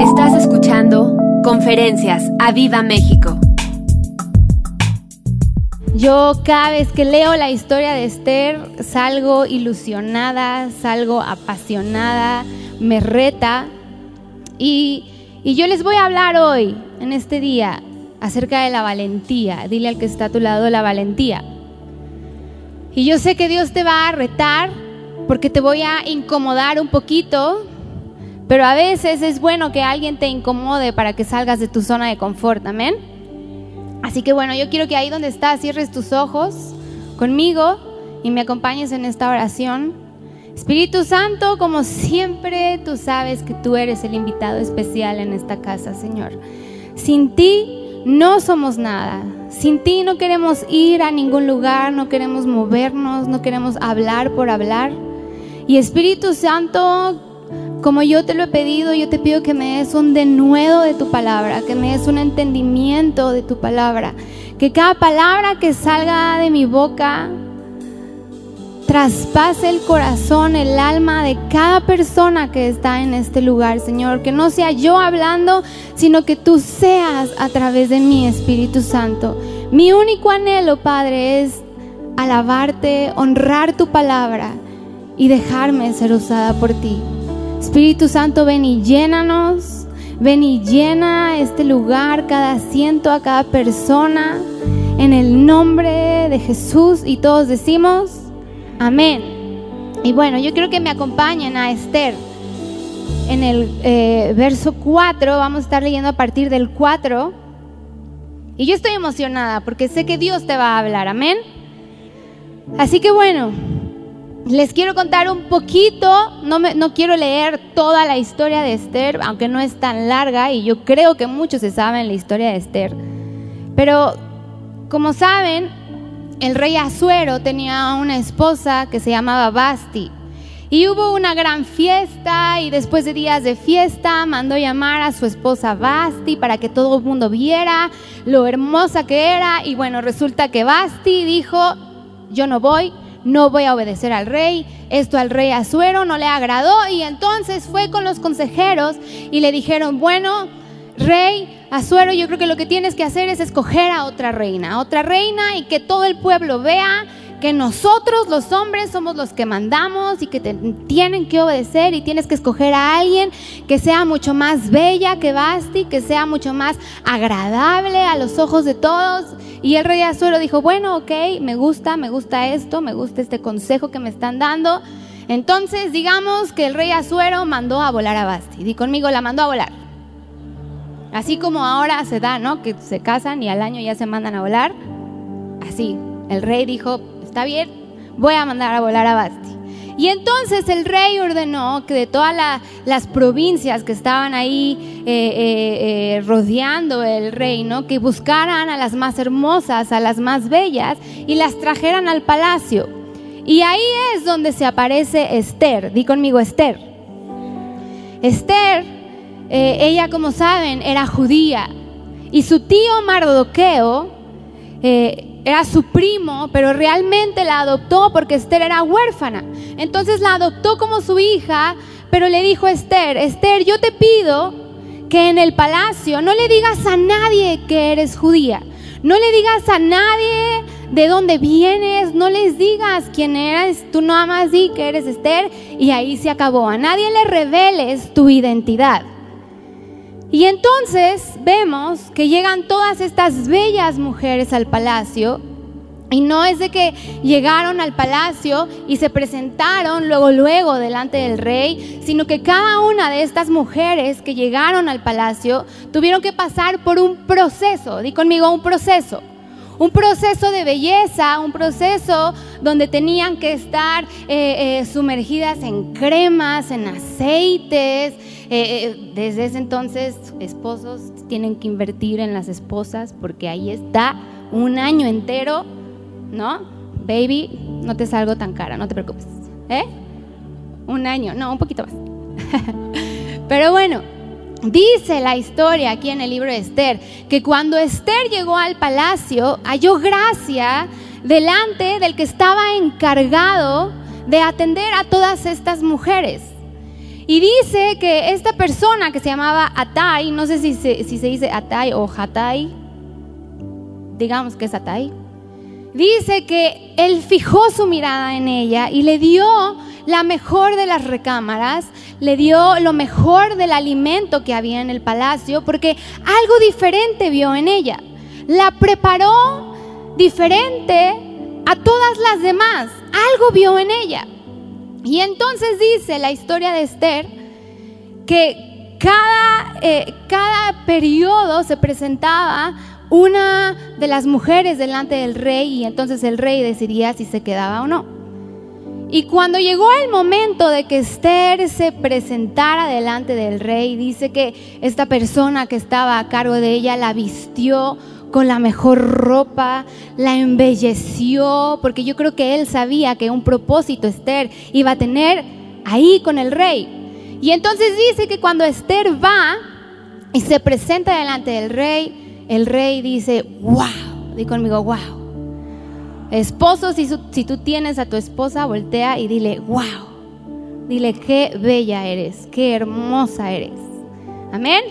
Estás escuchando Conferencias a Viva México. Yo cada vez que leo la historia de Esther salgo ilusionada, salgo apasionada, me reta. Y, y yo les voy a hablar hoy, en este día, acerca de la valentía. Dile al que está a tu lado la valentía. Y yo sé que Dios te va a retar porque te voy a incomodar un poquito, pero a veces es bueno que alguien te incomode para que salgas de tu zona de confort, amén. Así que bueno, yo quiero que ahí donde estás cierres tus ojos conmigo y me acompañes en esta oración. Espíritu Santo, como siempre, tú sabes que tú eres el invitado especial en esta casa, Señor. Sin ti no somos nada. Sin ti no queremos ir a ningún lugar, no queremos movernos, no queremos hablar por hablar. Y Espíritu Santo, como yo te lo he pedido, yo te pido que me des un denuedo de tu palabra, que me des un entendimiento de tu palabra, que cada palabra que salga de mi boca traspase el corazón, el alma de cada persona que está en este lugar, Señor. Que no sea yo hablando, sino que tú seas a través de mi Espíritu Santo. Mi único anhelo, Padre, es alabarte, honrar tu palabra y dejarme ser usada por ti. Espíritu Santo, ven y llénanos, ven y llena este lugar, cada asiento, a cada persona, en el nombre de Jesús y todos decimos, amén. Y bueno, yo quiero que me acompañen a Esther. En el eh, verso 4, vamos a estar leyendo a partir del 4. Y yo estoy emocionada porque sé que Dios te va a hablar, amén. Así que bueno, les quiero contar un poquito, no, me, no quiero leer toda la historia de Esther, aunque no es tan larga y yo creo que muchos se saben la historia de Esther. Pero como saben, el rey Azuero tenía una esposa que se llamaba Basti. Y hubo una gran fiesta y después de días de fiesta mandó llamar a su esposa Basti para que todo el mundo viera lo hermosa que era. Y bueno, resulta que Basti dijo, yo no voy, no voy a obedecer al rey, esto al rey Azuero no le agradó y entonces fue con los consejeros y le dijeron, bueno, rey Azuero, yo creo que lo que tienes que hacer es escoger a otra reina, otra reina y que todo el pueblo vea que nosotros los hombres somos los que mandamos y que te tienen que obedecer y tienes que escoger a alguien que sea mucho más bella que Basti, que sea mucho más agradable a los ojos de todos. Y el rey Azuero dijo, bueno, ok, me gusta, me gusta esto, me gusta este consejo que me están dando. Entonces digamos que el rey Azuero mandó a volar a Basti. Di conmigo, la mandó a volar. Así como ahora se da, ¿no? Que se casan y al año ya se mandan a volar. Así, el rey dijo, está bien, voy a mandar a volar a Basti. Y entonces el rey ordenó que de todas las provincias que estaban ahí eh, eh, eh, rodeando el reino, que buscaran a las más hermosas, a las más bellas, y las trajeran al palacio. Y ahí es donde se aparece Esther. Di conmigo Esther. Esther, ella como saben, era judía. Y su tío Mardoqueo era su primo, pero realmente la adoptó porque Esther era huérfana. Entonces la adoptó como su hija, pero le dijo a Esther, Esther, yo te pido que en el palacio no le digas a nadie que eres judía, no le digas a nadie de dónde vienes, no les digas quién eres, tú nada más di que eres Esther y ahí se acabó. A nadie le reveles tu identidad. Y entonces vemos que llegan todas estas bellas mujeres al palacio y no es de que llegaron al palacio y se presentaron luego, luego delante del rey, sino que cada una de estas mujeres que llegaron al palacio tuvieron que pasar por un proceso, di conmigo un proceso, un proceso de belleza, un proceso donde tenían que estar eh, eh, sumergidas en cremas, en aceites. Eh, desde ese entonces, esposos tienen que invertir en las esposas porque ahí está un año entero ¿no? Baby, no te salgo tan cara, no te preocupes. ¿Eh? Un año, no, un poquito más. Pero bueno, dice la historia aquí en el libro de Esther, que cuando Esther llegó al palacio, halló gracia delante del que estaba encargado de atender a todas estas mujeres. Y dice que esta persona que se llamaba Atai, no sé si se, si se dice Atai o Hatai, digamos que es Atai, dice que él fijó su mirada en ella y le dio la mejor de las recámaras, le dio lo mejor del alimento que había en el palacio, porque algo diferente vio en ella. La preparó diferente a todas las demás, algo vio en ella. Y entonces dice la historia de Esther que cada, eh, cada periodo se presentaba una de las mujeres delante del rey y entonces el rey decidía si se quedaba o no. Y cuando llegó el momento de que Esther se presentara delante del rey, dice que esta persona que estaba a cargo de ella la vistió con la mejor ropa, la embelleció, porque yo creo que él sabía que un propósito Esther iba a tener ahí con el rey. Y entonces dice que cuando Esther va y se presenta delante del rey, el rey dice, wow, di conmigo, wow. Esposo, si, si tú tienes a tu esposa, voltea y dile, wow. Dile, qué bella eres, qué hermosa eres. Amén.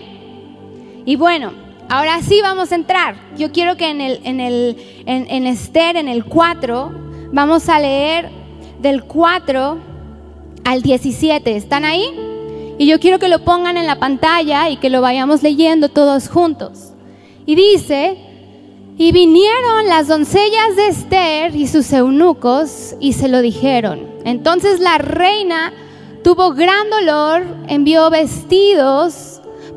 Y bueno, Ahora sí vamos a entrar. Yo quiero que en, el, en, el, en, Esther, en el 4, vamos a leer del 4 al 17. ¿Están ahí? Y yo quiero que lo pongan en la pantalla y que lo vayamos leyendo todos juntos. Y dice, y vinieron las doncellas de Esther y sus eunucos y se lo dijeron. Entonces la reina tuvo gran dolor, envió vestidos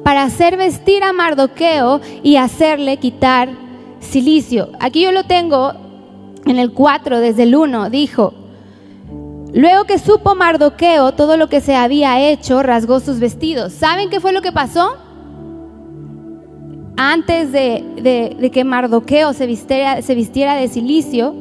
para hacer vestir a Mardoqueo y hacerle quitar silicio. Aquí yo lo tengo en el 4, desde el 1, dijo, luego que supo Mardoqueo todo lo que se había hecho, rasgó sus vestidos. ¿Saben qué fue lo que pasó? Antes de, que Mardoqueo se vistiera, se vistiera de silicio,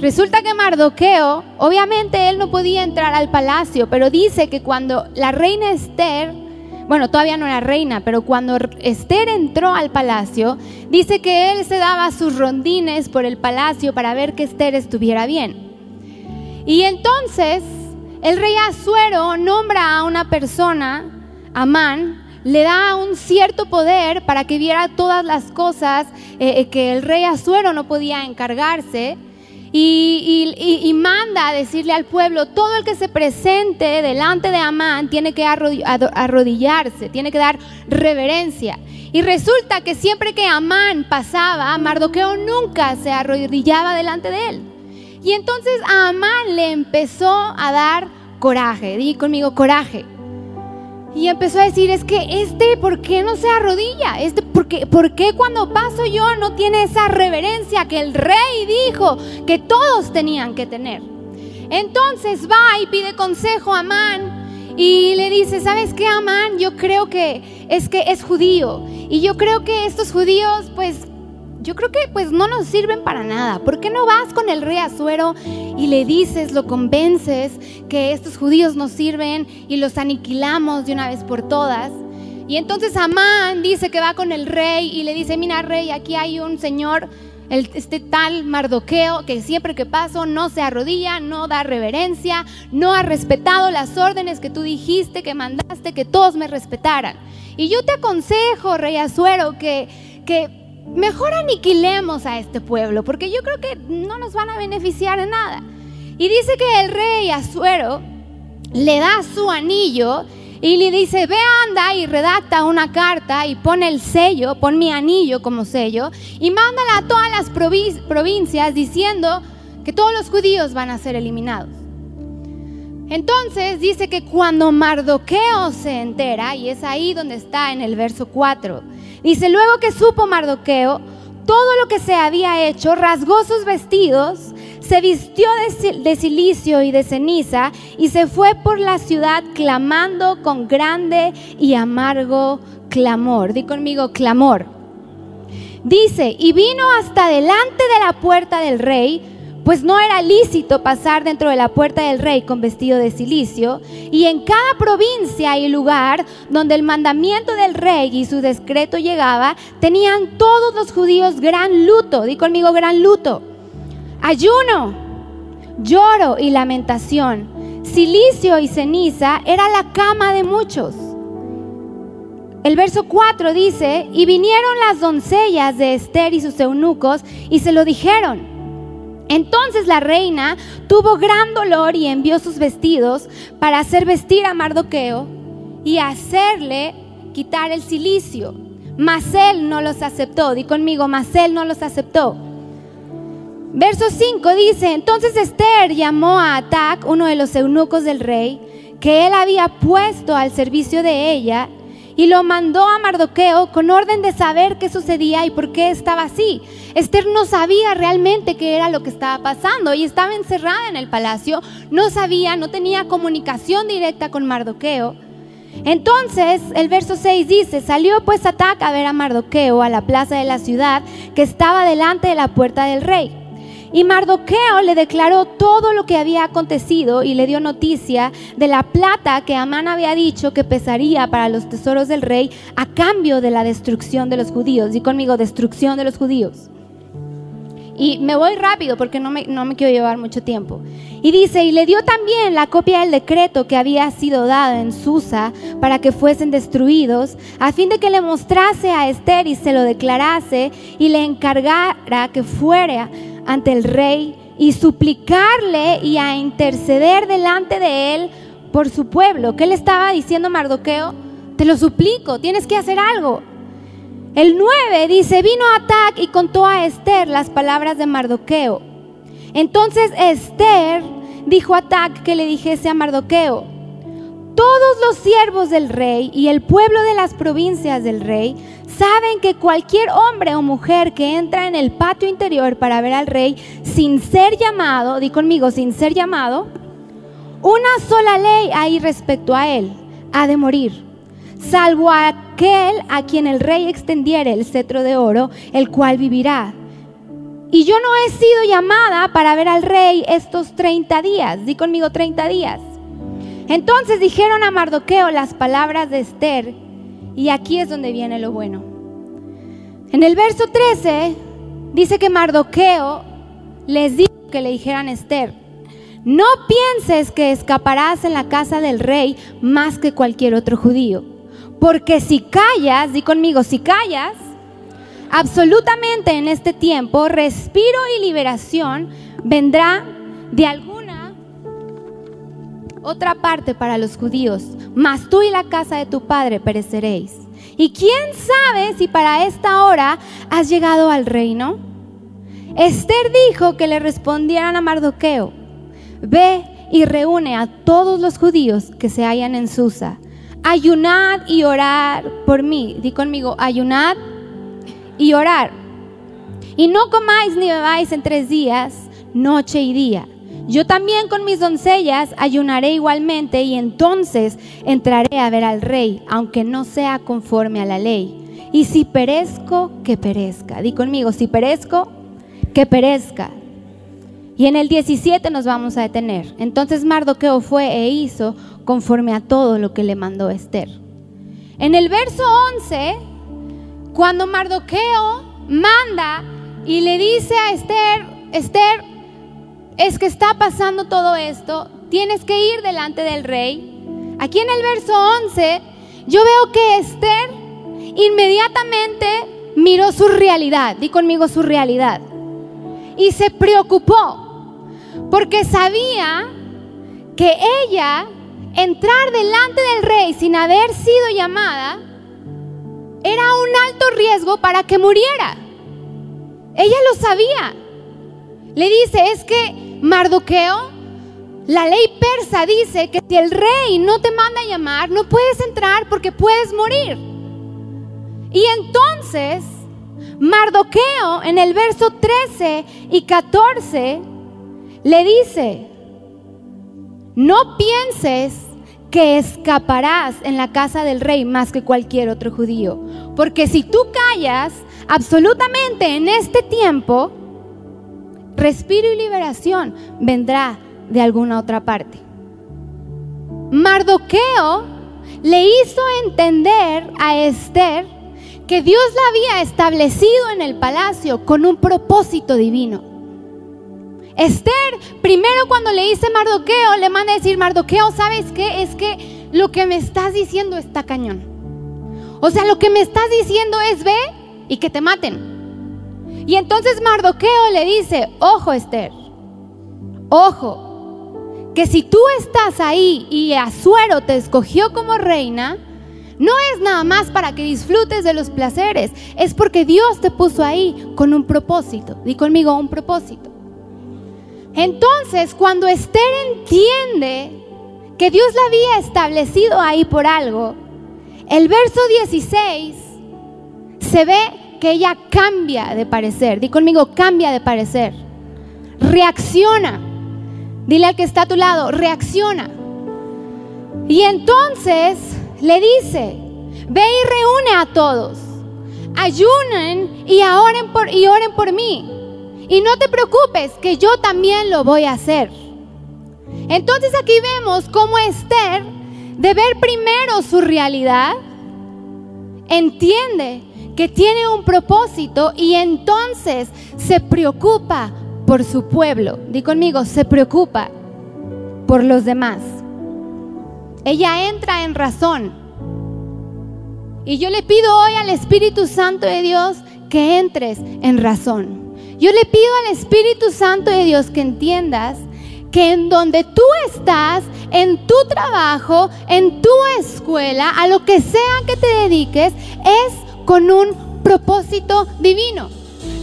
Resulta que Mardoqueo, obviamente él no podía entrar al palacio, pero dice que cuando la reina Esther bueno, todavía no era reina, pero cuando Esther entró al palacio, dice que él se daba sus rondines por el palacio para ver que Esther estuviera bien. Y entonces el rey Azuero nombra a una persona, Amán, le da un cierto poder para que viera todas las cosas eh, eh, que el rey Azuero no podía encargarse y, manda a decirle al pueblo, todo el que se presente delante de Amán tiene que arrodillarse, tiene que dar reverencia. Y resulta que siempre que Amán pasaba, Mardoqueo nunca se arrodillaba delante de él. Y entonces a Amán le empezó a dar coraje, di conmigo coraje. Y empezó a decir, es que este, ¿por qué no se arrodilla? Este, ¿por qué, ¿por qué cuando paso yo no tiene esa reverencia que el rey dijo que todos tenían que tener? Entonces va y pide consejo a Amán y le dice, ¿sabes qué, Amán? Yo creo que es que es judío. Y yo creo que estos judíos, pues yo creo que pues no nos sirven para nada. ¿Por qué no vas con el rey Azuero y le dices, lo convences que estos judíos nos sirven y los aniquilamos de una vez por todas? Y entonces Amán dice que va con el rey y le dice, mira rey, aquí hay un señor, este tal Mardoqueo, que siempre que paso no se arrodilla, no da reverencia, no ha respetado las órdenes que tú dijiste, que mandaste, que todos me respetaran. Y yo te aconsejo, rey Azuero, que, que mejor aniquilemos a este pueblo, porque yo creo que no nos van a beneficiar en nada. Y dice que el rey Azuero le da su anillo y le dice, ve anda y redacta una carta y pone el sello, pon mi anillo como sello y mándala a todas las provincias diciendo que todos los judíos van a ser eliminados. Entonces dice que cuando Mardoqueo se entera, y es ahí donde está en el verso 4, Dice, luego que supo Mardoqueo todo lo que se había hecho, rasgó sus vestidos, se vistió de, silicio y de ceniza y se fue por la ciudad clamando con grande y amargo clamor. Di conmigo, clamor. Dice, y vino hasta delante de la puerta del rey, pues no era lícito pasar dentro de la puerta del rey con vestido de silicio, y en cada provincia y lugar donde el mandamiento del rey y su decreto llegaba, tenían todos los judíos gran luto, di conmigo gran luto, ayuno, lloro y lamentación. silicio y ceniza era la cama de muchos. El verso 4 dice, y vinieron las doncellas de Esther y sus eunucos y se lo dijeron. Entonces la reina tuvo gran dolor y envió sus vestidos para hacer vestir a Mardoqueo y hacerle quitar el silicio. Mas él no los aceptó. Di conmigo, mas él no los aceptó. Verso 5 dice, entonces Esther llamó a Atac, uno de los eunucos del rey, que él había puesto al servicio de ella, y lo mandó a Mardoqueo con orden de saber qué sucedía y por qué estaba así. Esther no sabía realmente qué era lo que estaba pasando y estaba encerrada en el palacio, no sabía, no tenía comunicación directa con Mardoqueo. Entonces el verso 6 dice, salió pues Atac a ver a Mardoqueo a la plaza de la ciudad que estaba delante de la puerta del rey. Y Mardoqueo le declaró todo lo que había acontecido y le dio noticia de la plata que Amán había dicho que pesaría para los tesoros del rey a cambio de la destrucción de los judíos. Y conmigo, destrucción de los judíos. Y me voy rápido porque no me, no me quiero llevar mucho tiempo. Y dice, y le dio también la copia del decreto que había sido dado en Susa para que fuesen destruidos, a fin de que le mostrase a Esther y se lo declarase y le encargara que fuera ante el rey y suplicarle y a interceder delante de él por su pueblo. ¿Qué le estaba diciendo Mardoqueo? Te lo suplico, tienes que hacer algo. El 9 dice, vino Atac y contó a Esther las palabras de Mardoqueo. Entonces Esther dijo a Atac que le dijese a Mardoqueo, todos los siervos del rey y el pueblo de las provincias del rey saben que cualquier hombre o mujer que entra en el patio interior para ver al rey sin ser llamado, di conmigo, sin ser llamado, una sola ley hay respecto a él, ha de morir, salvo aquel a quien el rey extendiere el cetro de oro, el cual vivirá. Y yo no he sido llamada para ver al rey estos 30 días, di conmigo 30 días. Entonces dijeron a Mardoqueo las palabras de Esther, y aquí es donde viene lo bueno. En el verso 13 dice que Mardoqueo les dijo que le dijeran a Esther, no pienses que escaparás en la casa del rey más que cualquier otro judío, porque si callas, di conmigo, si callas, absolutamente en este tiempo, respiro y liberación vendrá de algún otra parte para los judíos, mas tú y la casa de tu padre pereceréis. ¿Y quién sabe si para esta hora has llegado al reino? Esther dijo que le respondieran a Mardoqueo, ve y reúne a todos los judíos que se hallan en Susa. Ayunad y orar por mí. Di conmigo, ayunad y orar. Y no comáis ni bebáis en tres días, noche y día yo también con mis doncellas ayunaré igualmente y entonces entraré a ver al rey, aunque no sea conforme a la ley. Y si perezco, que perezca. Di conmigo, si perezco, que perezca. Y en el 17 nos vamos a detener. Entonces Mardoqueo fue e hizo conforme a todo lo que le mandó Esther. En el verso 11, cuando Mardoqueo manda y le dice a Esther, Esther, es que está pasando todo esto, tienes que ir delante del rey. Aquí en el verso 11, yo veo que Esther inmediatamente miró su realidad, di conmigo su realidad, y se preocupó, porque sabía que ella entrar delante del rey sin haber sido llamada era un alto riesgo para que muriera. Ella lo sabía. Le dice, es que Mardoqueo, la ley persa dice que si el rey no te manda a llamar, no puedes entrar porque puedes morir. Y entonces, Mardoqueo en el verso 13 y 14 le dice, no pienses que escaparás en la casa del rey más que cualquier otro judío. Porque si tú callas absolutamente en este tiempo, respiro y liberación vendrá de alguna otra parte. Mardoqueo le hizo entender a Esther que Dios la había establecido en el palacio con un propósito divino. Esther, primero cuando le dice Mardoqueo, le manda a decir, Mardoqueo, ¿sabes qué? Es que lo que me estás diciendo está cañón. O sea, lo que me estás diciendo es ve y que te maten. Y entonces Mardoqueo le dice, ojo Esther, ojo, que si tú estás ahí y Azuero te escogió como reina, no es nada más para que disfrutes de los placeres, es porque Dios te puso ahí con un propósito. Di conmigo un propósito. Entonces, cuando Esther entiende que Dios la había establecido ahí por algo, el verso 16 se ve que ella cambia de parecer. Di conmigo, cambia de parecer. Reacciona. Dile al que está a tu lado, reacciona. Y entonces le dice, ve y reúne a todos, ayunen y oren por, y oren por mí. Y no te preocupes, que yo también lo voy a hacer. Entonces aquí vemos cómo Esther, de ver primero su realidad, entiende que tiene un propósito y entonces se preocupa por su pueblo. Di conmigo, se preocupa por los demás. Ella entra en razón. Y yo le pido hoy al Espíritu Santo de Dios que entres en razón. Yo le pido al Espíritu Santo de Dios que entiendas que en donde tú estás, en tu trabajo, en tu escuela, a lo que sea que te dediques, es con un propósito divino.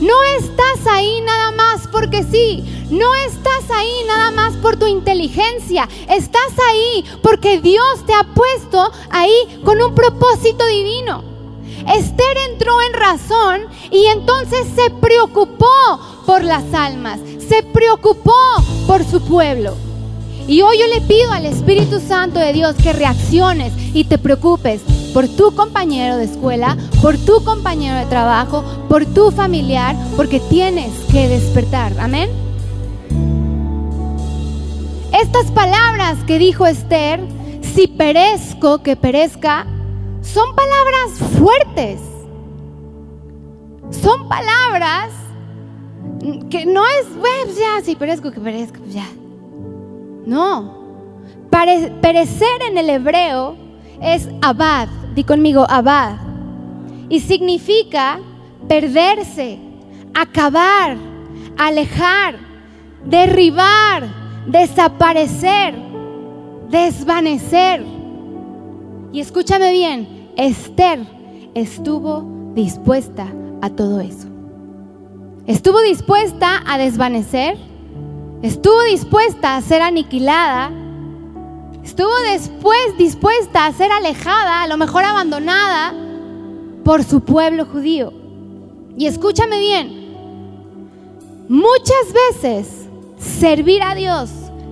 No estás ahí nada más porque sí. No estás ahí nada más por tu inteligencia. Estás ahí porque Dios te ha puesto ahí con un propósito divino. Esther entró en razón y entonces se preocupó por las almas. Se preocupó por su pueblo. Y hoy yo le pido al Espíritu Santo de Dios que reacciones y te preocupes por tu compañero de escuela, por tu compañero de trabajo, por tu familiar, porque tienes que despertar. Amén. Estas palabras que dijo Esther, si perezco, que perezca, son palabras fuertes. Son palabras que no es, pues ya, si perezco, que perezca, pues ya. No. perecer en el hebreo es abad. Di conmigo, abad. Y significa perderse, acabar, alejar, derribar, desaparecer, desvanecer. Y escúchame bien, Esther estuvo dispuesta a todo eso. Estuvo dispuesta a desvanecer, estuvo dispuesta a ser aniquilada, estuvo después dispuesta a ser alejada, a lo mejor abandonada por su pueblo judío. Y escúchame bien, muchas veces servir a Dios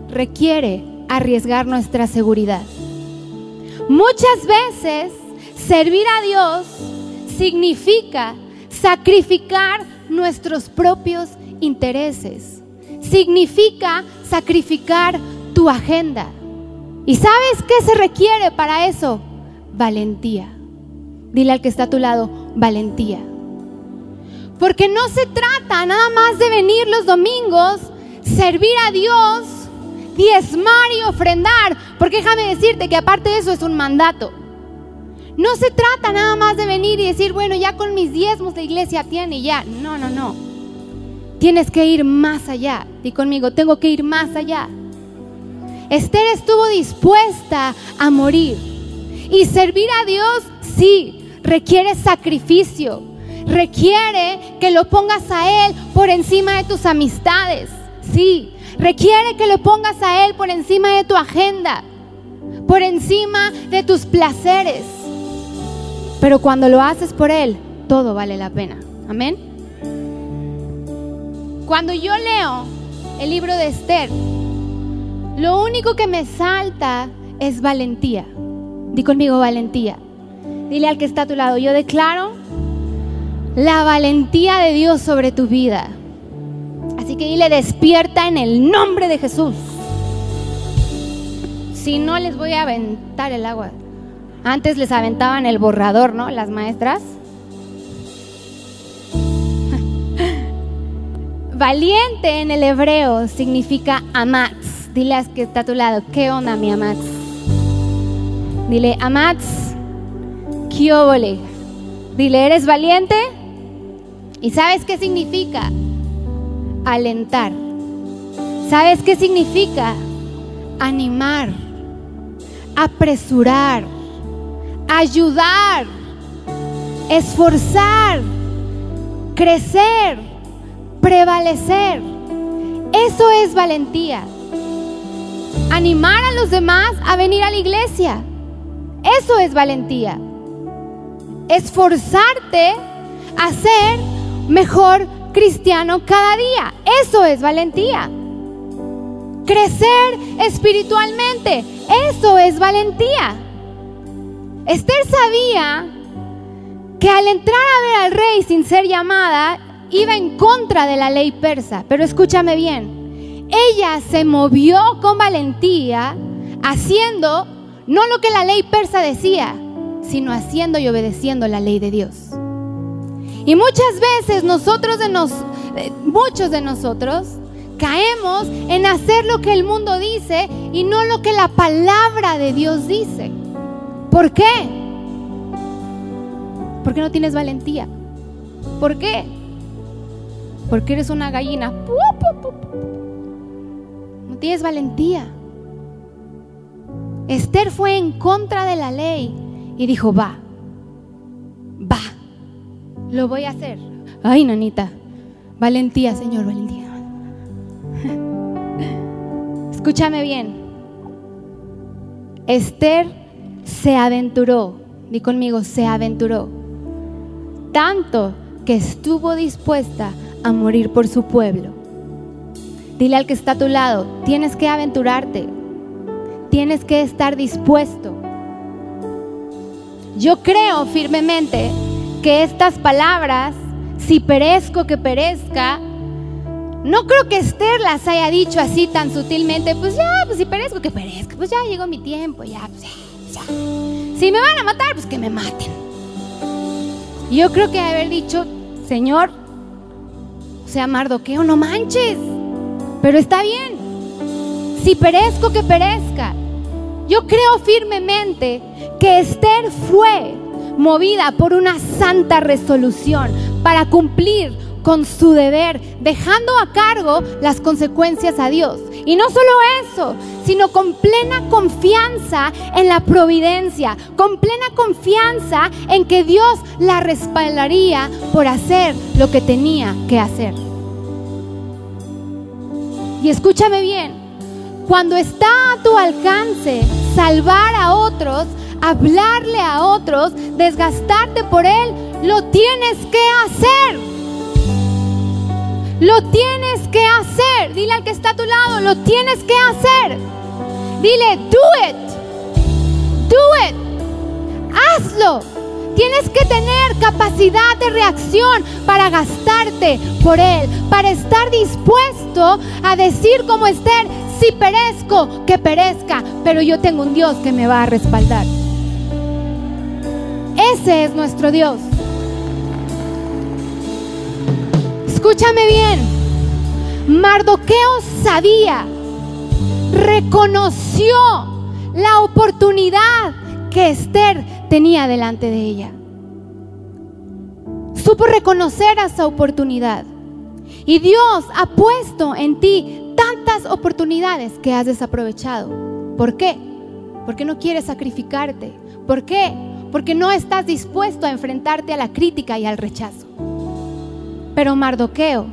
requiere arriesgar nuestra seguridad. Muchas veces servir a Dios significa sacrificar nuestros propios intereses. Significa sacrificar tu agenda. ¿Y sabes qué se requiere para eso? Valentía. Dile al que está a tu lado, valentía. Porque no se trata nada más de venir los domingos, servir a Dios, diezmar y ofrendar. Porque déjame decirte que aparte de eso es un mandato. No se trata nada más de venir y decir, bueno, ya con mis diezmos la iglesia tiene ya. No, no, no. Tienes que ir más allá. Di conmigo, tengo que ir más allá. Esther estuvo dispuesta a morir. Y servir a Dios, sí, requiere sacrificio. Requiere que lo pongas a Él por encima de tus amistades. Sí, requiere que lo pongas a Él por encima de tu agenda. Por encima de tus placeres. Pero cuando lo haces por Él, todo vale la pena. Amén. Cuando yo leo el libro de Esther, lo único que me salta es valentía. Di conmigo valentía. Dile al que está a tu lado, yo declaro la valentía de Dios sobre tu vida. Así que dile, despierta en el nombre de Jesús. Si no, les voy a aventar el agua. Antes les aventaban el borrador, ¿no? Las maestras. valiente en el hebreo significa amatz. Dile a que está a tu lado, ¿qué onda mi amatz? Dile, amatz, kiobole. Dile, ¿eres valiente? ¿Y sabes qué significa? Alentar. ¿Sabes qué significa? Animar, apresurar, ayudar, esforzar, crecer, prevalecer. Eso es valentía. Animar a los demás a venir a la iglesia. Eso es valentía. Esforzarte a ser mejor cristiano cada día. Eso es valentía. Crecer espiritualmente. Eso es valentía. Esther sabía que al entrar a ver al rey sin ser llamada, iba en contra de la ley persa. Pero escúchame bien, ella se movió con valentía haciendo no lo que la ley persa decía, sino haciendo y obedeciendo la ley de Dios. Y muchas veces nosotros de nos, eh, muchos de nosotros caemos en hacer lo que el mundo dice y no lo que la palabra de Dios dice. ¿Por qué? Porque no tienes valentía. ¿Por qué? Porque eres una gallina. No tienes valentía. Esther fue en contra de la ley y dijo, va, va, lo voy a hacer. Ay, nanita, valentía, Señor, valentía. Escúchame bien. Esther se aventuró, di conmigo, se aventuró, tanto que estuvo dispuesta a morir por su pueblo. Dile al que está a tu lado, tienes que aventurarte, tienes que estar dispuesto. Yo creo firmemente que estas palabras, si perezco que perezca, no creo que Esther las haya dicho así tan sutilmente, pues ya, pues si perezco que perezca, pues ya llegó mi tiempo, ya, pues ya. Si me van a matar, pues que me maten. yo creo que haber dicho, Señor, o sea, Mardoqueo, no manches. Pero está bien. Si perezco, que perezca. Yo creo firmemente que Esther fue movida por una santa resolución para cumplir con su deber, dejando a cargo las consecuencias a Dios. Y no solo eso, sino con plena confianza en la providencia, con plena confianza en que Dios la respaldaría por hacer lo que tenía que hacer. Y escúchame bien, cuando está a tu alcance salvar a otros, hablarle a otros, desgastarte por él, lo tienes que hacer. Lo tienes que hacer. Dile al que está a tu lado, lo tienes que hacer. Dile, do it. Do it. Hazlo. Tienes que tener capacidad de reacción para gastarte por Él, para estar dispuesto a decir como Esther, si perezco, que perezca, pero yo tengo un Dios que me va a respaldar. Ese es nuestro Dios. Escúchame bien. Mardoqueo sabía, reconoció la oportunidad que Esther tenía delante de ella. Supo reconocer esa oportunidad. Y Dios ha puesto en ti tantas oportunidades que has desaprovechado. ¿Por qué? Porque no quieres sacrificarte. ¿Por qué? Porque no estás dispuesto a enfrentarte a la crítica y al rechazo. Pero Mardoqueo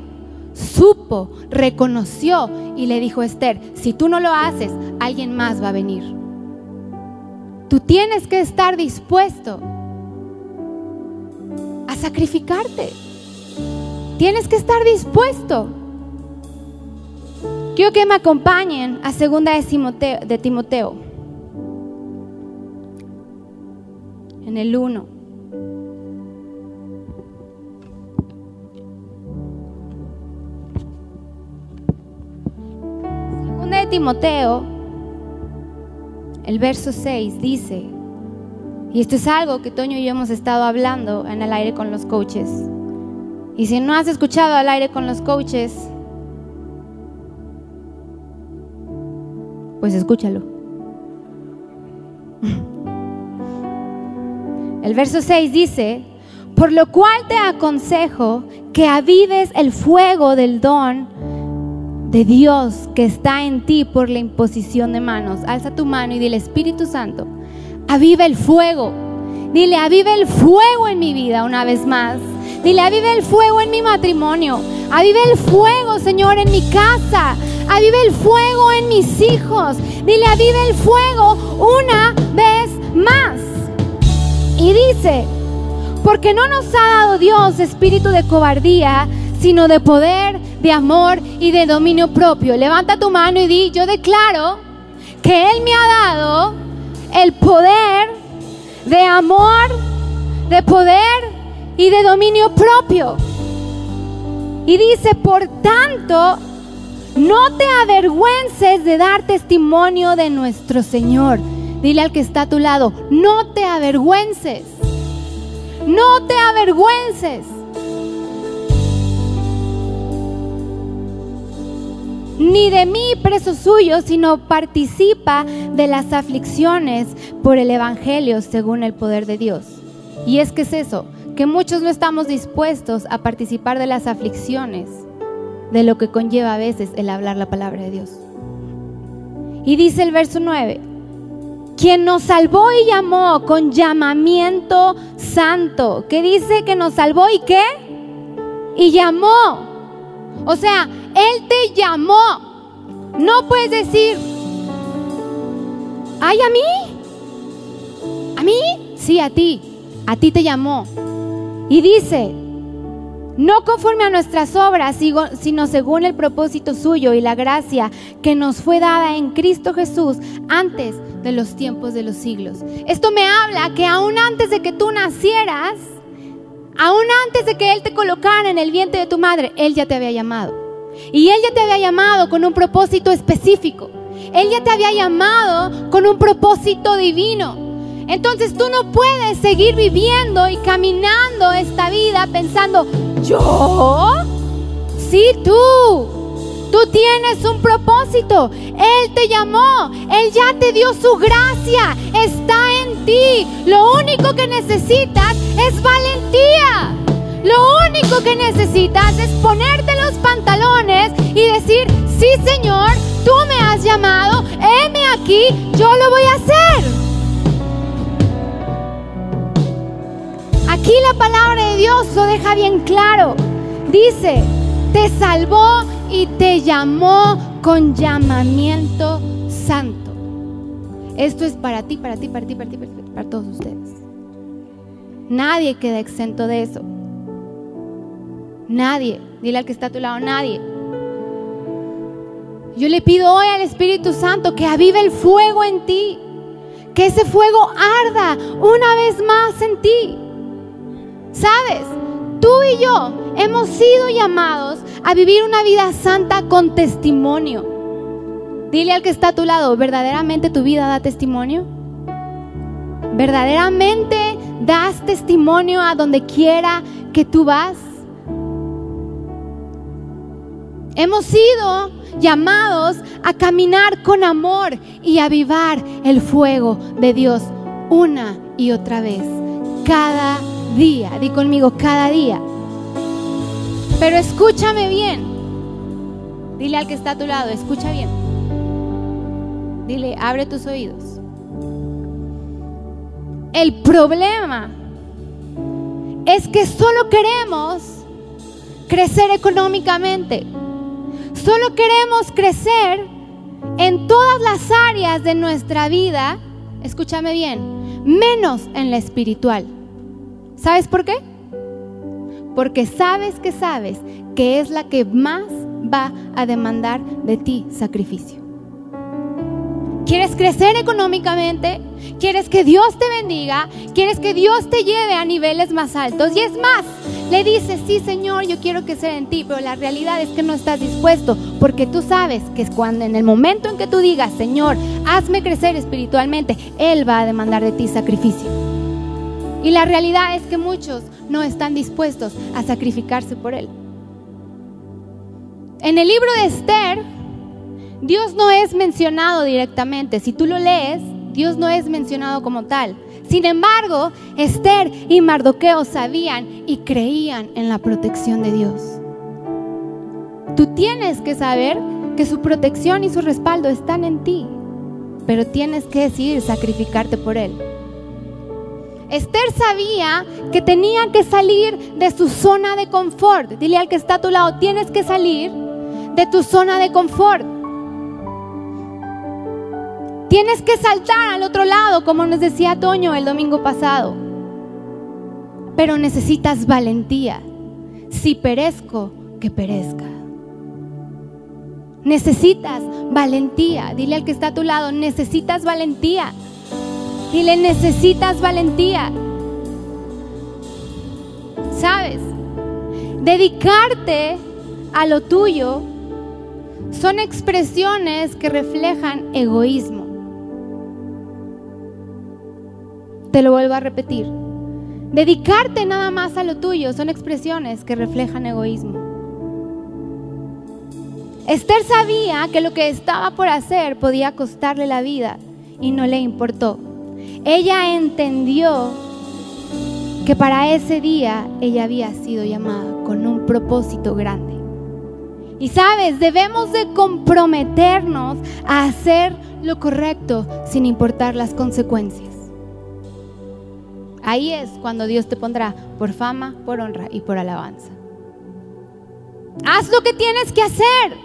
supo, reconoció y le dijo a Esther, si tú no lo haces, alguien más va a venir. Tú tienes que estar dispuesto a sacrificarte. Tienes que estar dispuesto. Quiero que me acompañen a segunda de Timoteo, en el 1. de Timoteo, el verso 6 dice, y esto es algo que Toño y yo hemos estado hablando en el aire con los coaches. Y si no has escuchado al aire con los coaches, pues escúchalo. El verso 6 dice, por lo cual te aconsejo que avives el fuego del don de Dios que está en ti por la imposición de manos. Alza tu mano y dile, Espíritu Santo, aviva el fuego. Dile, aviva el fuego en mi vida una vez más. Dile, aviva el fuego en mi matrimonio. Aviva el fuego, Señor, en mi casa. Aviva el fuego en mis hijos. Dile, aviva el fuego una vez más. Y dice, porque no nos ha dado Dios espíritu de cobardía, sino de poder, de amor y de dominio propio. Levanta tu mano y di, yo declaro que Él me ha dado el poder de amor, de poder y de dominio propio. Y dice, por tanto, no te avergüences de dar testimonio de nuestro Señor. Dile al que está a tu lado, no te avergüences. No te avergüences. Ni de mí preso suyo, sino participa de las aflicciones por el Evangelio según el poder de Dios. Y es que es eso, que muchos no estamos dispuestos a participar de las aflicciones, de lo que conlleva a veces el hablar la palabra de Dios. Y dice el verso 9, quien nos salvó y llamó con llamamiento santo, que dice que nos salvó y qué? Y llamó. O sea, Él te llamó. No puedes decir, ay, a mí. ¿A mí? Sí, a ti. A ti te llamó. Y dice, no conforme a nuestras obras, sino según el propósito suyo y la gracia que nos fue dada en Cristo Jesús antes de los tiempos de los siglos. Esto me habla que aún antes de que tú nacieras, aún antes de que Él te colocara en el vientre de tu madre, Él ya te había llamado. Y Él ya te había llamado con un propósito específico. Él ya te había llamado con un propósito divino. Entonces tú no puedes seguir viviendo y caminando esta vida pensando, ¿yo? Sí, tú. Tú tienes un propósito. Él te llamó. Él ya te dio su gracia. Está ti. Lo único que necesitas es valentía. Lo único que necesitas es ponerte los pantalones y decir, sí Señor, tú me has llamado, heme aquí, yo lo voy a hacer. Aquí la palabra de Dios lo deja bien claro. Dice, te salvó y te llamó con llamamiento santo. Esto es para ti, para ti, para ti, para ti, para, ti, para todos ustedes. Nadie queda exento de eso. Nadie. Dile al que está a tu lado, nadie. Yo le pido hoy al Espíritu Santo que avive el fuego en ti. Que ese fuego arda una vez más en ti. ¿Sabes? Tú y yo hemos sido llamados a vivir una vida santa con testimonio. Dile al que está a tu lado, ¿verdaderamente tu vida da testimonio? ¿Verdaderamente das testimonio a donde quiera que tú vas? Hemos sido llamados a caminar con amor y avivar el fuego de Dios una y otra vez, cada día. Di conmigo, cada día. Pero escúchame bien. Dile al que está a tu lado, escucha bien. Dile, abre tus oídos. El problema es que solo queremos crecer económicamente. Solo queremos crecer en todas las áreas de nuestra vida, escúchame bien, menos en la espiritual. ¿Sabes por qué? porque sabes que sabes que es la que más va a demandar de ti sacrificio. ¿Quieres crecer económicamente? ¿Quieres que Dios te bendiga? ¿Quieres que Dios te lleve a niveles más altos? Y es más, le dices, sí Señor, yo quiero sea en ti, pero la realidad es que no estás dispuesto, porque tú sabes que es cuando en el momento en que tú digas, Señor, hazme crecer espiritualmente, Él va a demandar de ti sacrificio. Y la realidad es que muchos no están dispuestos a sacrificarse por Él. En el libro de Esther Dios no es mencionado directamente. Si tú lo lees, Dios no es mencionado como tal. Sin embargo, Esther y Mardoqueo sabían y creían en la protección de Dios. Tú tienes que saber que su protección y su respaldo están en ti, pero tienes que decidir sacrificarte por Él. Esther sabía que tenía que salir de su zona de confort. Dile al que está a tu lado, tienes que salir de tu zona de confort. Tienes que saltar al otro lado, como nos decía Toño el domingo pasado. Pero necesitas valentía. Si perezco, que perezca. Necesitas valentía. Dile al que está a tu lado, necesitas valentía. Dile, necesitas valentía. ¿Sabes? Dedicarte a lo tuyo son expresiones que reflejan egoísmo. Te lo vuelvo a repetir. Dedicarte nada más a lo tuyo son expresiones que reflejan egoísmo. Esther sabía que lo que estaba por hacer podía costarle la vida y no le importó. Ella entendió que para ese día ella había sido llamada con un propósito grande. Y sabes, debemos de comprometernos a hacer lo correcto sin importar las consecuencias. Ahí es cuando Dios te pondrá por fama, por honra y por alabanza. Haz lo que tienes que hacer.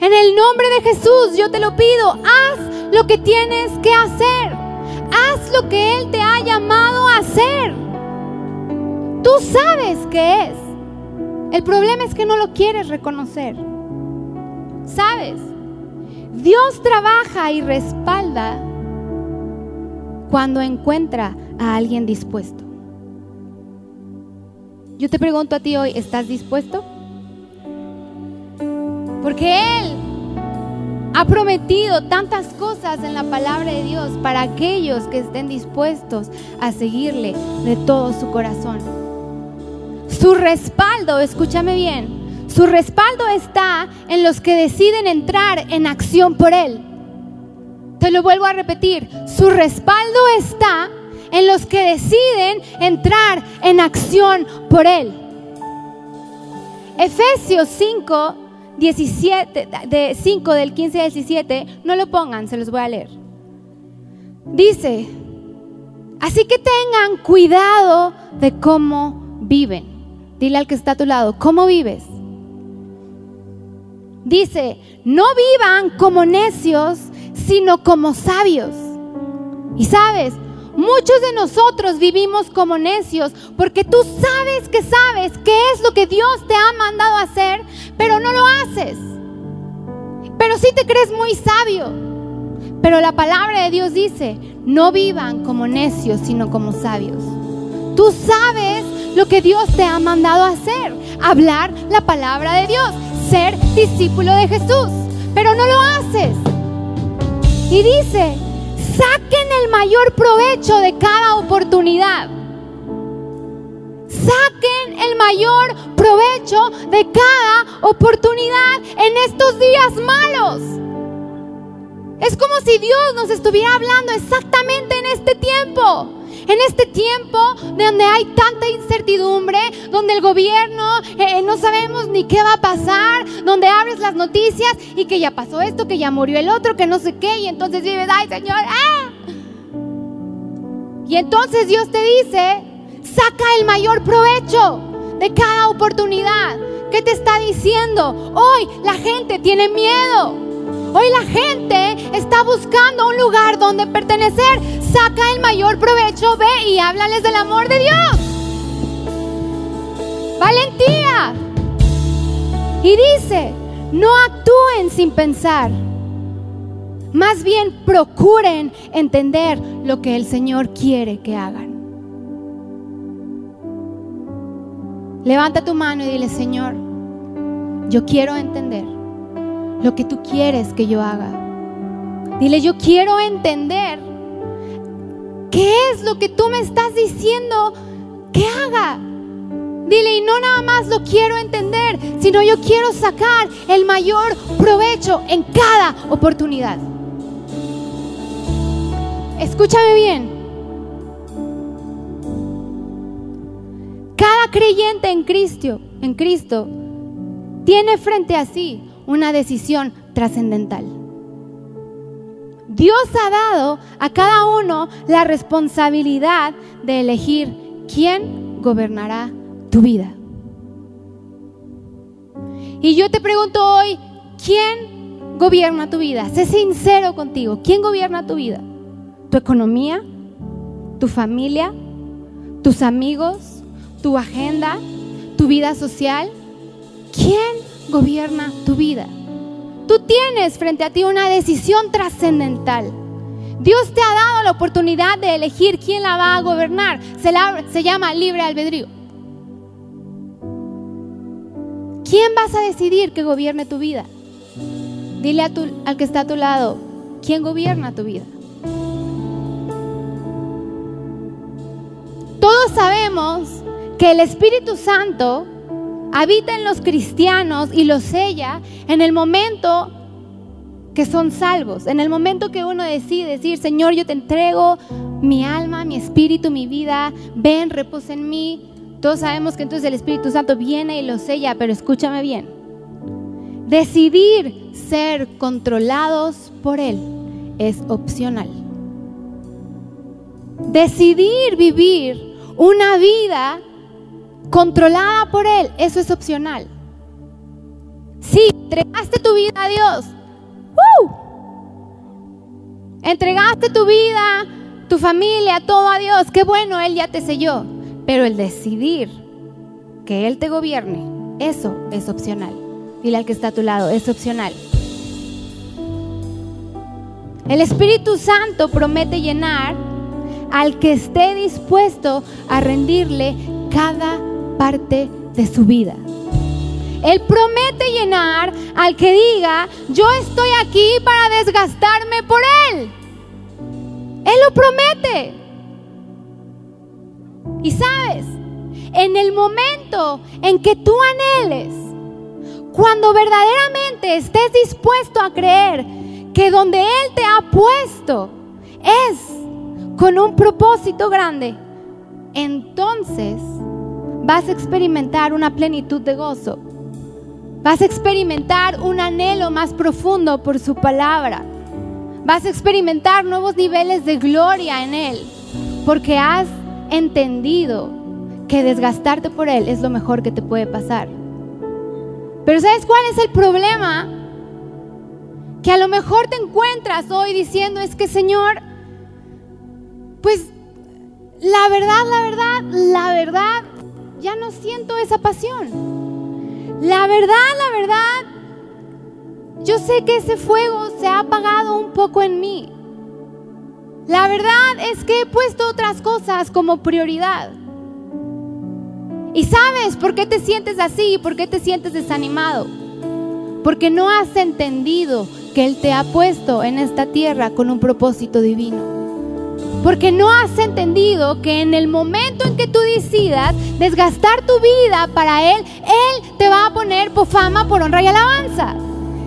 En el nombre de Jesús yo te lo pido. Haz lo que tienes que hacer. Haz lo que Él te ha llamado a hacer. Tú sabes qué es. El problema es que no lo quieres reconocer. ¿Sabes? Dios trabaja y respalda cuando encuentra a alguien dispuesto. Yo te pregunto a ti hoy, ¿estás dispuesto? Porque Él ha prometido tantas cosas en la palabra de Dios para aquellos que estén dispuestos a seguirle de todo su corazón. Su respaldo, escúchame bien, su respaldo está en los que deciden entrar en acción por Él. Te lo vuelvo a repetir, su respaldo está en los que deciden entrar en acción por Él. Efesios 5, 17, de 5 del 15 al 17, no lo pongan, se los voy a leer. Dice, así que tengan cuidado de cómo viven. Dile al que está a tu lado, ¿cómo vives? Dice, no vivan como necios, sino como sabios. Y sabes, muchos de nosotros vivimos como necios porque tú sabes que sabes qué es lo que Dios te ha mandado a hacer, pero no lo haces. Pero sí te crees muy sabio. Pero la palabra de Dios dice, no vivan como necios, sino como sabios. Tú sabes lo que Dios te ha mandado a hacer, hablar la palabra de Dios, ser discípulo de Jesús, pero no lo haces. Y dice, saquen el mayor provecho de cada oportunidad. Saquen el mayor provecho de cada oportunidad en estos días malos. Es como si Dios nos estuviera hablando exactamente en este tiempo. En este tiempo donde hay tanta incertidumbre, donde el gobierno eh, no sabemos ni qué va a pasar, donde abres las noticias y que ya pasó esto, que ya murió el otro, que no sé qué, y entonces vives, ay Señor, ¡ah! Y entonces Dios te dice, saca el mayor provecho de cada oportunidad. ¿Qué te está diciendo? Hoy la gente tiene miedo. Hoy la gente está buscando un lugar donde pertenecer. Saca el mayor provecho, ve y háblales del amor de Dios. Valentía. Y dice, no actúen sin pensar. Más bien procuren entender lo que el Señor quiere que hagan. Levanta tu mano y dile, Señor, yo quiero entender lo que tú quieres que yo haga. Dile, yo quiero entender qué es lo que tú me estás diciendo que haga. Dile, y no nada más lo quiero entender, sino yo quiero sacar el mayor provecho en cada oportunidad. Escúchame bien. Cada creyente en Cristo, en Cristo, tiene frente a sí una decisión trascendental. Dios ha dado a cada uno la responsabilidad de elegir quién gobernará tu vida. Y yo te pregunto hoy, ¿quién gobierna tu vida? Sé sincero contigo, ¿quién gobierna tu vida? ¿Tu economía? ¿Tu familia? ¿Tus amigos? ¿Tu agenda? ¿Tu vida social? ¿Quién gobierna tu vida? Tú tienes frente a ti una decisión trascendental. Dios te ha dado la oportunidad de elegir quién la va a gobernar. Se, llama libre albedrío. ¿Quién vas a decidir que gobierne tu vida? Dile al que está a tu lado, ¿quién gobierna tu vida? Todos sabemos que el Espíritu Santo habita en los cristianos y los sella en el momento que son salvos, en el momento que uno decide decir, Señor, yo te entrego mi alma, mi espíritu, mi vida, ven, reposa en mí, todos sabemos que entonces el Espíritu Santo viene y lo sella, pero escúchame bien. Decidir ser controlados por Él es opcional. Decidir vivir una vida controlada por Él, eso es opcional. Si entregaste tu vida a Dios, entregaste tu vida, tu familia, todo a Dios, qué bueno, Él ya te selló. Pero el decidir que Él te gobierne, eso es opcional. Dile al que está a tu lado, es opcional. El Espíritu Santo promete llenar al que esté dispuesto a rendirle cada parte de su vida. Él promete llenar al que diga, yo estoy aquí para desgastarme por Él. Él lo promete. Y sabes, en el momento en que tú anheles, cuando verdaderamente estés dispuesto a creer que donde Él te ha puesto es con un propósito grande, entonces vas a experimentar una plenitud de gozo. Vas a experimentar un anhelo más profundo por su palabra. Vas a experimentar nuevos niveles de gloria en Él, porque has entendido que desgastarte por Él es lo mejor que te puede pasar. Pero ¿sabes cuál es el problema? Que a lo mejor te encuentras hoy diciendo es que Señor, pues la verdad, la verdad, la verdad, ya no siento esa pasión. La verdad, la verdad, yo sé que ese fuego se ha apagado un poco en mí. La verdad es que he puesto otras cosas como prioridad. ¿Y sabes por qué te sientes así? ¿Por qué te sientes desanimado? Porque no has entendido que Él te ha puesto en esta tierra con un propósito divino. Porque no has entendido que en el momento en que tú decidas desgastar tu vida para Él, Él te va a poner por fama, por honra y alabanza.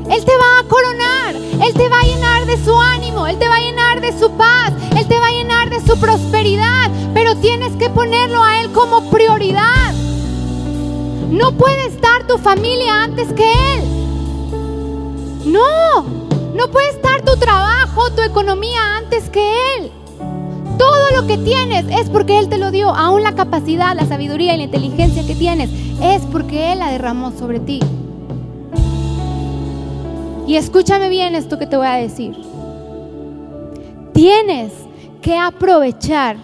Él te va a coronar, Él te va a llenar de su ánimo, Él te va a llenar de su paz, Él te va a llenar de su prosperidad, pero tienes que ponerlo a Él como prioridad. No puede estar tu familia antes que Él. No, no puede estar tu trabajo, tu economía antes que Él. Todo lo que tienes es porque Él te lo dio. Aún la capacidad, la sabiduría y la inteligencia que tienes es porque Él la derramó sobre ti. Y escúchame bien esto que te voy a decir. Tienes que aprovechar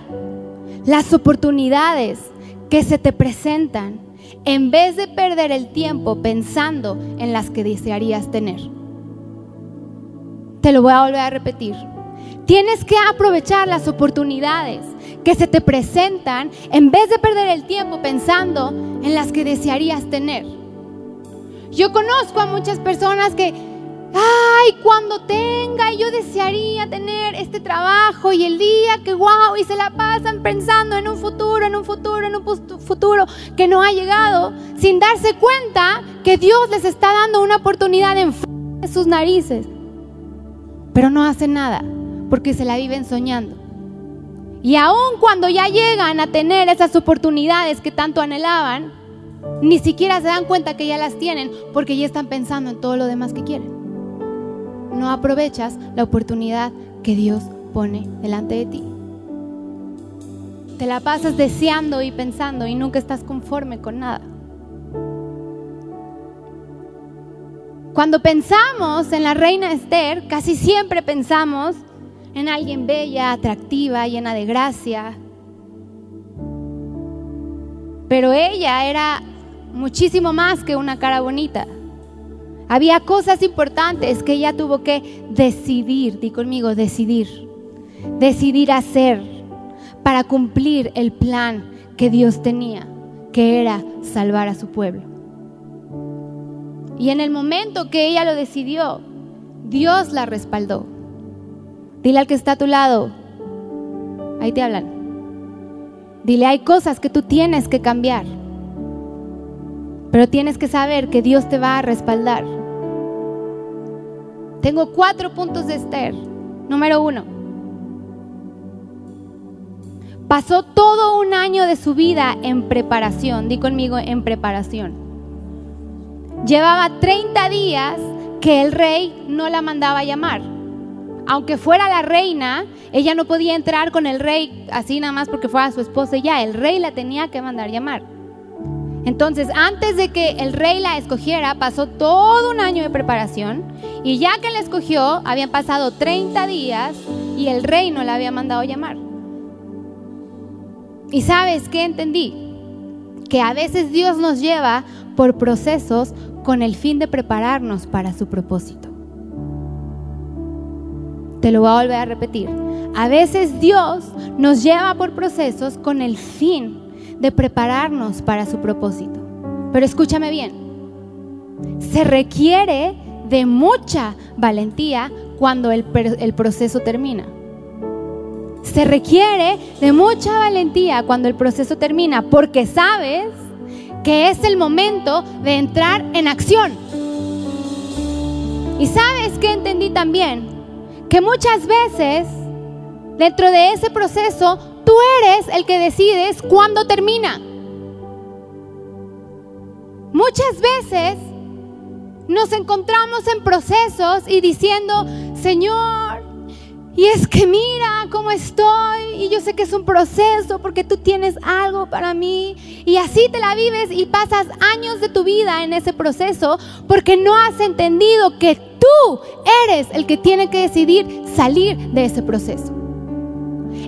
las oportunidades que se te presentan en vez de perder el tiempo pensando en las que desearías tener. Te lo voy a volver a repetir. Tienes que aprovechar las oportunidades que se te presentan en vez de perder el tiempo pensando en las que desearías tener. Yo conozco a muchas personas que ay, cuando tenga, yo desearía tener este trabajo y el día que wow, y se la pasan pensando en un futuro, en un futuro, en un futuro que no ha llegado, sin darse cuenta que Dios les está dando una oportunidad en sus narices, pero no hacen nada porque se la viven soñando. Y aun cuando ya llegan a tener esas oportunidades que tanto anhelaban, ni siquiera se dan cuenta que ya las tienen porque ya están pensando en todo lo demás que quieren. No aprovechas la oportunidad que Dios pone delante de ti. Te la pasas deseando y pensando y nunca estás conforme con nada. Cuando pensamos en la reina Esther, casi siempre pensamos en alguien bella, atractiva, llena de gracia. Pero ella era muchísimo más que una cara bonita. Había cosas importantes que ella tuvo que decidir, di conmigo, decidir, decidir hacer para cumplir el plan que Dios tenía, que era salvar a su pueblo. Y en el momento que ella lo decidió, Dios la respaldó. Dile al que está a tu lado, ahí te hablan. Dile, hay cosas que tú tienes que cambiar. Pero tienes que saber que Dios te va a respaldar. Tengo cuatro puntos de Esther. Número uno. Pasó todo un año de su vida en preparación. Di conmigo en preparación. Llevaba 30 días que el rey no la mandaba llamar. Aunque fuera la reina, ella no podía entrar con el rey así nada más porque fuera su esposa ya. El rey la tenía que mandar llamar. Entonces, antes de que el rey la escogiera, pasó todo un año de preparación y ya que la escogió, habían pasado 30 días y el rey no la había mandado llamar. ¿Y sabes qué entendí? Que a veces Dios nos lleva por procesos con el fin de prepararnos para su propósito. Te lo voy a volver a repetir. A veces Dios nos lleva por procesos con el fin de prepararnos para su propósito. Pero escúchame bien, se requiere de mucha valentía cuando el, el, proceso termina. Se requiere de mucha valentía cuando el proceso termina, porque sabes que es el momento de entrar en acción. Y sabes que entendí también que muchas veces dentro de ese proceso Tú eres el que decides cuándo termina. Muchas veces nos encontramos en procesos y diciendo, Señor, y es que mira cómo estoy y yo sé que es un proceso porque tú tienes algo para mí y así te la vives y pasas años de tu vida en ese proceso porque no has entendido que tú eres el que tiene que decidir salir de ese proceso.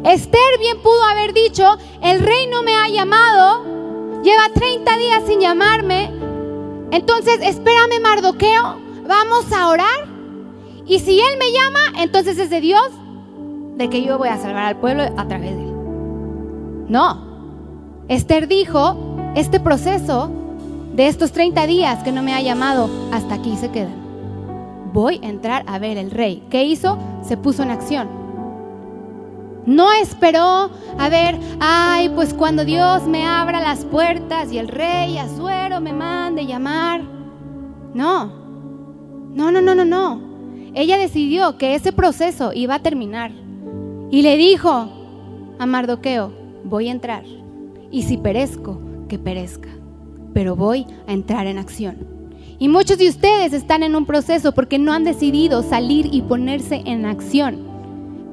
Esther bien pudo haber dicho, el rey no me ha llamado, lleva 30 días sin llamarme, entonces espérame Mardoqueo, vamos a orar. Y si él me llama, entonces es de Dios, de que yo voy a salvar al pueblo a través de él. No, Esther dijo, este proceso de estos 30 días que no me ha llamado, hasta aquí se queda. Voy a entrar a ver el rey. ¿Qué hizo? Se puso en acción no esperó a ver, ay, pues cuando Dios me abra las puertas y el rey Azuero me mande llamar. No, no, no, no, no, no. Ella decidió que ese proceso iba a terminar. Y le dijo a Mardoqueo, voy a entrar. Y si perezco, que perezca. Pero voy a entrar en acción. Y muchos de ustedes están en un proceso porque no han decidido salir y ponerse en acción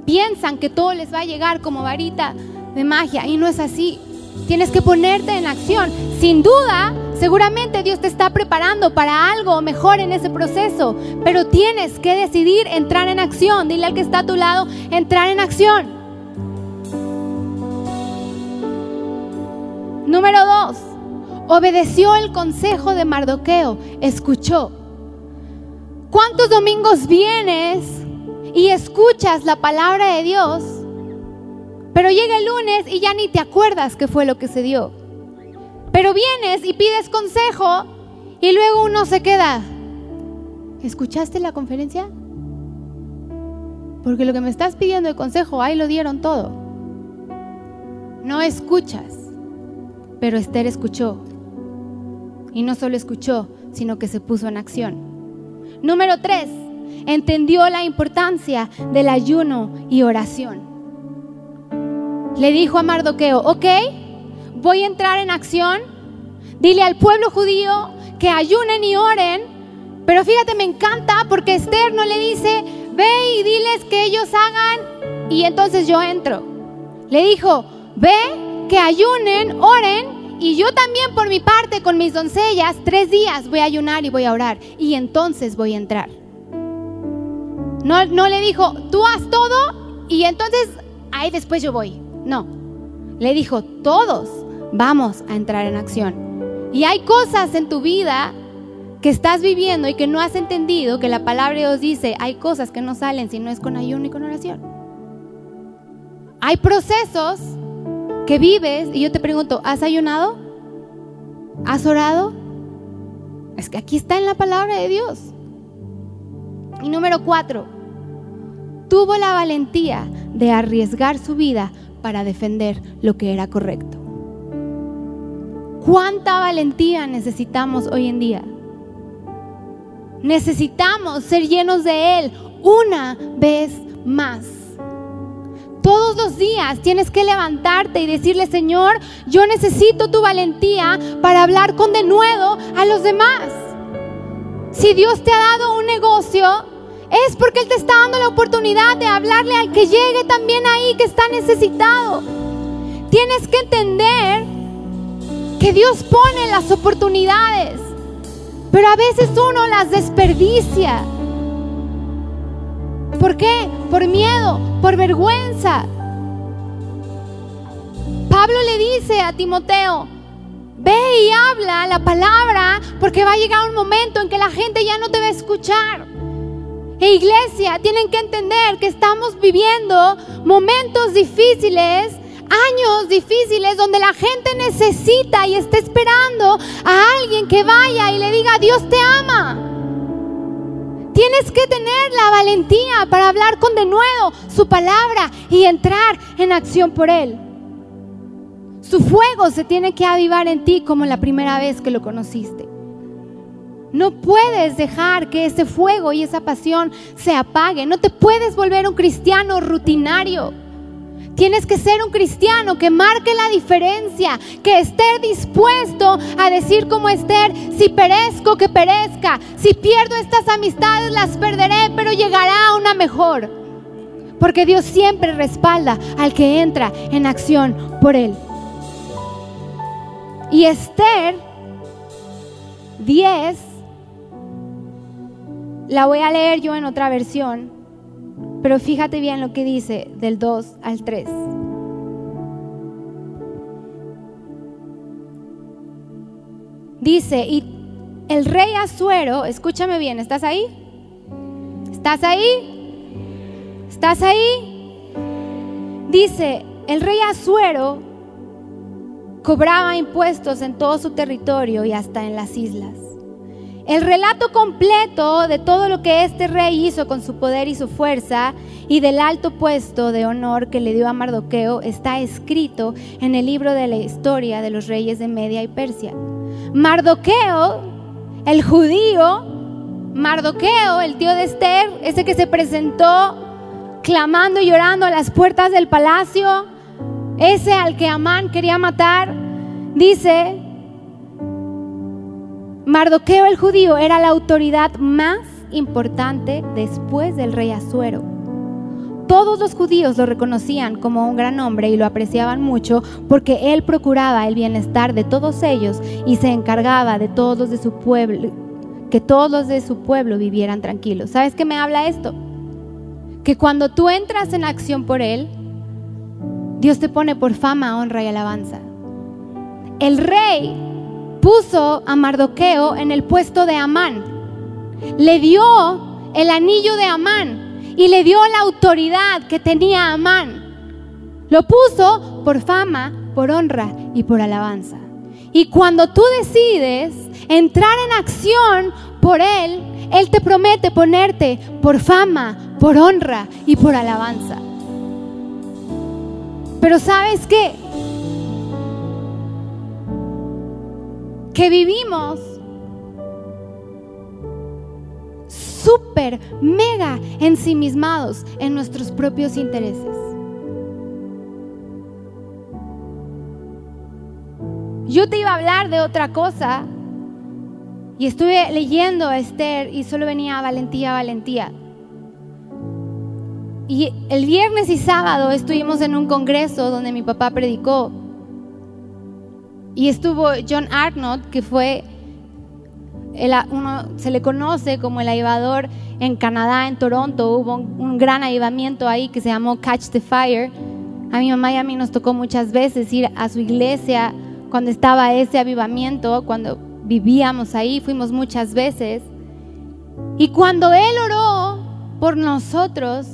piensan que todo les va a llegar como varita de magia y no es así. Tienes que ponerte en acción. Sin duda, seguramente Dios te está preparando para algo mejor en ese proceso, pero tienes que decidir entrar en acción. Dile al que está a tu lado, entrar en acción. Número dos, obedeció el consejo de Mardoqueo, escuchó. ¿Cuántos domingos vienes y escuchas la palabra de Dios, pero llega el lunes y ya ni te acuerdas qué fue lo que se dio. Pero vienes y pides consejo y luego uno se queda. ¿Escuchaste la conferencia? Porque lo que me estás pidiendo de consejo, ahí lo dieron todo. No escuchas, pero Esther escuchó. Y no solo escuchó, sino que se puso en acción. Número tres, entendió la importancia del ayuno y oración. Le dijo a Mardoqueo, ok, voy a entrar en acción. Dile al pueblo judío que ayunen y oren. Pero fíjate, me encanta porque Esther no le dice, ve y diles que ellos hagan y entonces yo entro. Le dijo, ve, que ayunen, oren y yo también por mi parte con mis doncellas, tres días voy a ayunar y voy a orar y entonces voy a entrar. No, no le dijo, tú haz todo y entonces ahí después yo voy. No, le dijo, todos vamos a entrar en acción. Y hay cosas en tu vida que estás viviendo y que no has entendido que la palabra de Dios dice, hay cosas que no salen si no es con ayuno y con oración. Hay procesos que vives y yo te pregunto, ¿has ayunado? ¿Has orado? Es que aquí está en la palabra de Dios. Y número cuatro, tuvo la valentía de arriesgar su vida para defender lo que era correcto. ¿Cuánta valentía necesitamos hoy en día? Necesitamos ser llenos de Él una vez más. Todos los días tienes que levantarte y decirle, Señor, yo necesito tu valentía para hablar con denuedo a los demás. Si Dios te ha dado un negocio, es porque Él te está dando la oportunidad de hablarle al que llegue también ahí que está necesitado. Tienes que entender que Dios pone las oportunidades. Pero a veces uno las desperdicia. ¿Por qué? Por miedo, por vergüenza. Pablo le dice a Timoteo, ve y habla la palabra porque va a llegar un momento en que la gente ya no te va a escuchar. E iglesia, tienen que entender que estamos viviendo momentos difíciles años difíciles donde la gente necesita y está esperando a alguien que vaya y le diga, Dios te ama. Tienes que tener la valentía para hablar con de nuevo su palabra y entrar en acción por Él. Su fuego se tiene que avivar en ti como la primera vez que lo conociste. No puedes dejar que ese fuego y esa pasión se apague. No te puedes volver un cristiano rutinario. Tienes que ser un cristiano que marque la diferencia, que esté dispuesto a decir como Esther, si perezco, que perezca, si pierdo estas amistades, las perderé, pero llegará una mejor. Porque Dios siempre respalda al que entra en acción por Él. Y Esther 10, la voy a leer yo en otra versión pero fíjate bien lo que dice del 2 al 3. Dice, y el rey Azuero, escúchame bien, ¿estás ahí? ¿Estás ahí? ¿Estás ahí? Dice, el rey Azuero cobraba impuestos en todo su territorio y hasta en las islas. El relato completo de todo lo que este rey hizo con su poder y su fuerza y del alto puesto de honor que le dio a Mardoqueo está escrito en el libro de la historia de los reyes de Media y Persia. Mardoqueo, el judío, Mardoqueo, el tío de Esther, ese que se presentó clamando y llorando a las puertas del palacio, ese al que Amán quería matar, dice Mardoqueo el judío era la autoridad más importante después del rey Asuero. Todos los judíos lo reconocían como un gran hombre y lo apreciaban mucho porque él procuraba el bienestar de todos ellos y se encargaba de todos los de su pueblo, que todos los de su pueblo vivieran tranquilos. ¿Sabes qué me habla esto? Que cuando tú entras en acción por él, Dios te pone por fama, honra y alabanza. El rey puso a Mardoqueo en el puesto de Amán. Le dio el anillo de Amán y le dio la autoridad que tenía Amán. Lo puso por fama, por honra y por alabanza. Y cuando tú decides entrar en acción por Él, Él te promete ponerte por fama, por honra y por alabanza. Pero ¿sabes qué? Que vivimos súper, mega ensimismados en nuestros propios intereses. Yo te iba a hablar de otra cosa y estuve leyendo a Esther y solo venía valentía, valentía. Y el viernes y sábado estuvimos en un congreso donde mi papá predicó. Y estuvo John Arnott, que fue, uno se le conoce como el avivador en Canadá, en Toronto. Hubo un, gran avivamiento ahí que se llamó Catch the Fire. A mi mamá y a mí nos tocó muchas veces ir a su iglesia cuando estaba ese avivamiento, cuando vivíamos ahí, fuimos muchas veces. Y cuando Él oró por nosotros,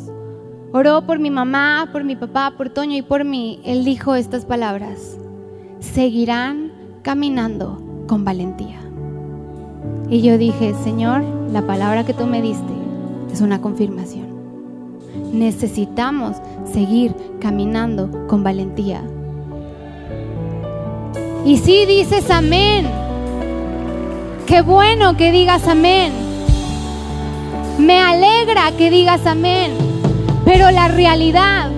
oró por mi mamá, por mi papá, por Toño y por mí, Él dijo estas palabras, seguirán caminando con valentía. Y yo dije, Señor, la palabra que tú me diste es una confirmación. Necesitamos seguir caminando con valentía. Y si dices amén, Qué bueno que digas amén. Me alegra que digas amén. Pero la realidad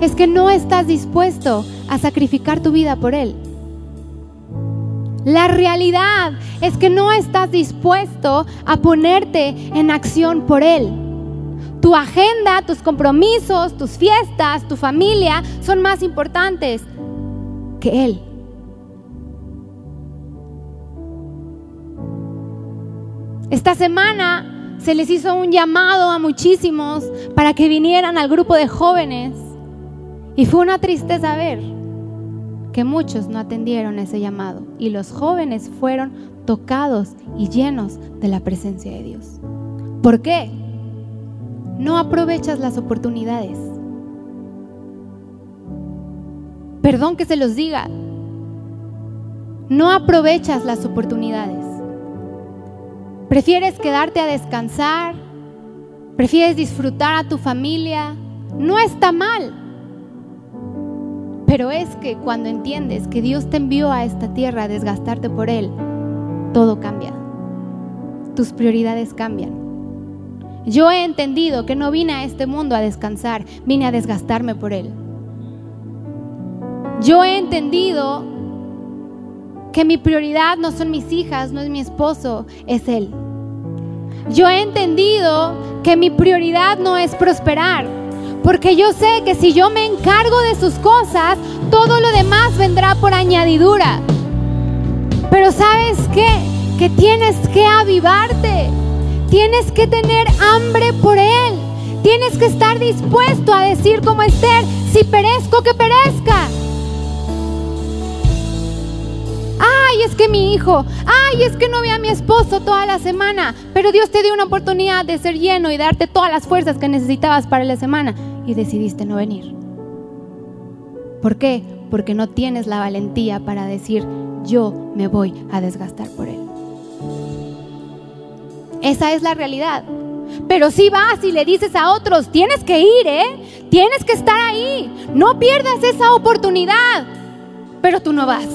es que no estás dispuesto a sacrificar tu vida por Él. La realidad es que no estás dispuesto a ponerte en acción por Él. Tu agenda, tus compromisos, tus fiestas, tu familia son más importantes que Él. Esta semana se les hizo un llamado a muchísimos para que vinieran al grupo de jóvenes. Y fue una tristeza ver que muchos no atendieron ese llamado. Y los jóvenes fueron tocados y llenos de la presencia de Dios. ¿Por qué? No aprovechas las oportunidades. Perdón que se los diga. No aprovechas las oportunidades. Prefieres quedarte a descansar, prefieres disfrutar a tu familia. No está mal. Pero es que cuando entiendes que Dios te envió a esta tierra a desgastarte por Él, todo cambia. Tus prioridades cambian. Yo he entendido que no vine a este mundo a descansar, vine a desgastarme por Él. Yo he entendido que mi prioridad no son mis hijas, no es mi esposo, es Él. Yo he entendido que mi prioridad no es prosperar, porque yo sé que si yo me encargo de sus cosas, todo lo demás vendrá por añadidura. Pero sabes qué? Que tienes que avivarte, tienes que tener hambre por Él, tienes que estar dispuesto a decir como Esther, si perezco, que perezca. ay, es que mi hijo, ay, es que no vi a mi esposo toda la semana, pero Dios te dio una oportunidad de ser lleno y darte todas las fuerzas que necesitabas para la semana y decidiste no venir. ¿Por qué? Porque no tienes la valentía para decir, yo me voy a desgastar por él. Esa es la realidad. Pero si vas y le dices a otros, tienes que ir, ¿eh? Tienes que estar ahí. No pierdas esa oportunidad. Pero tú no vas.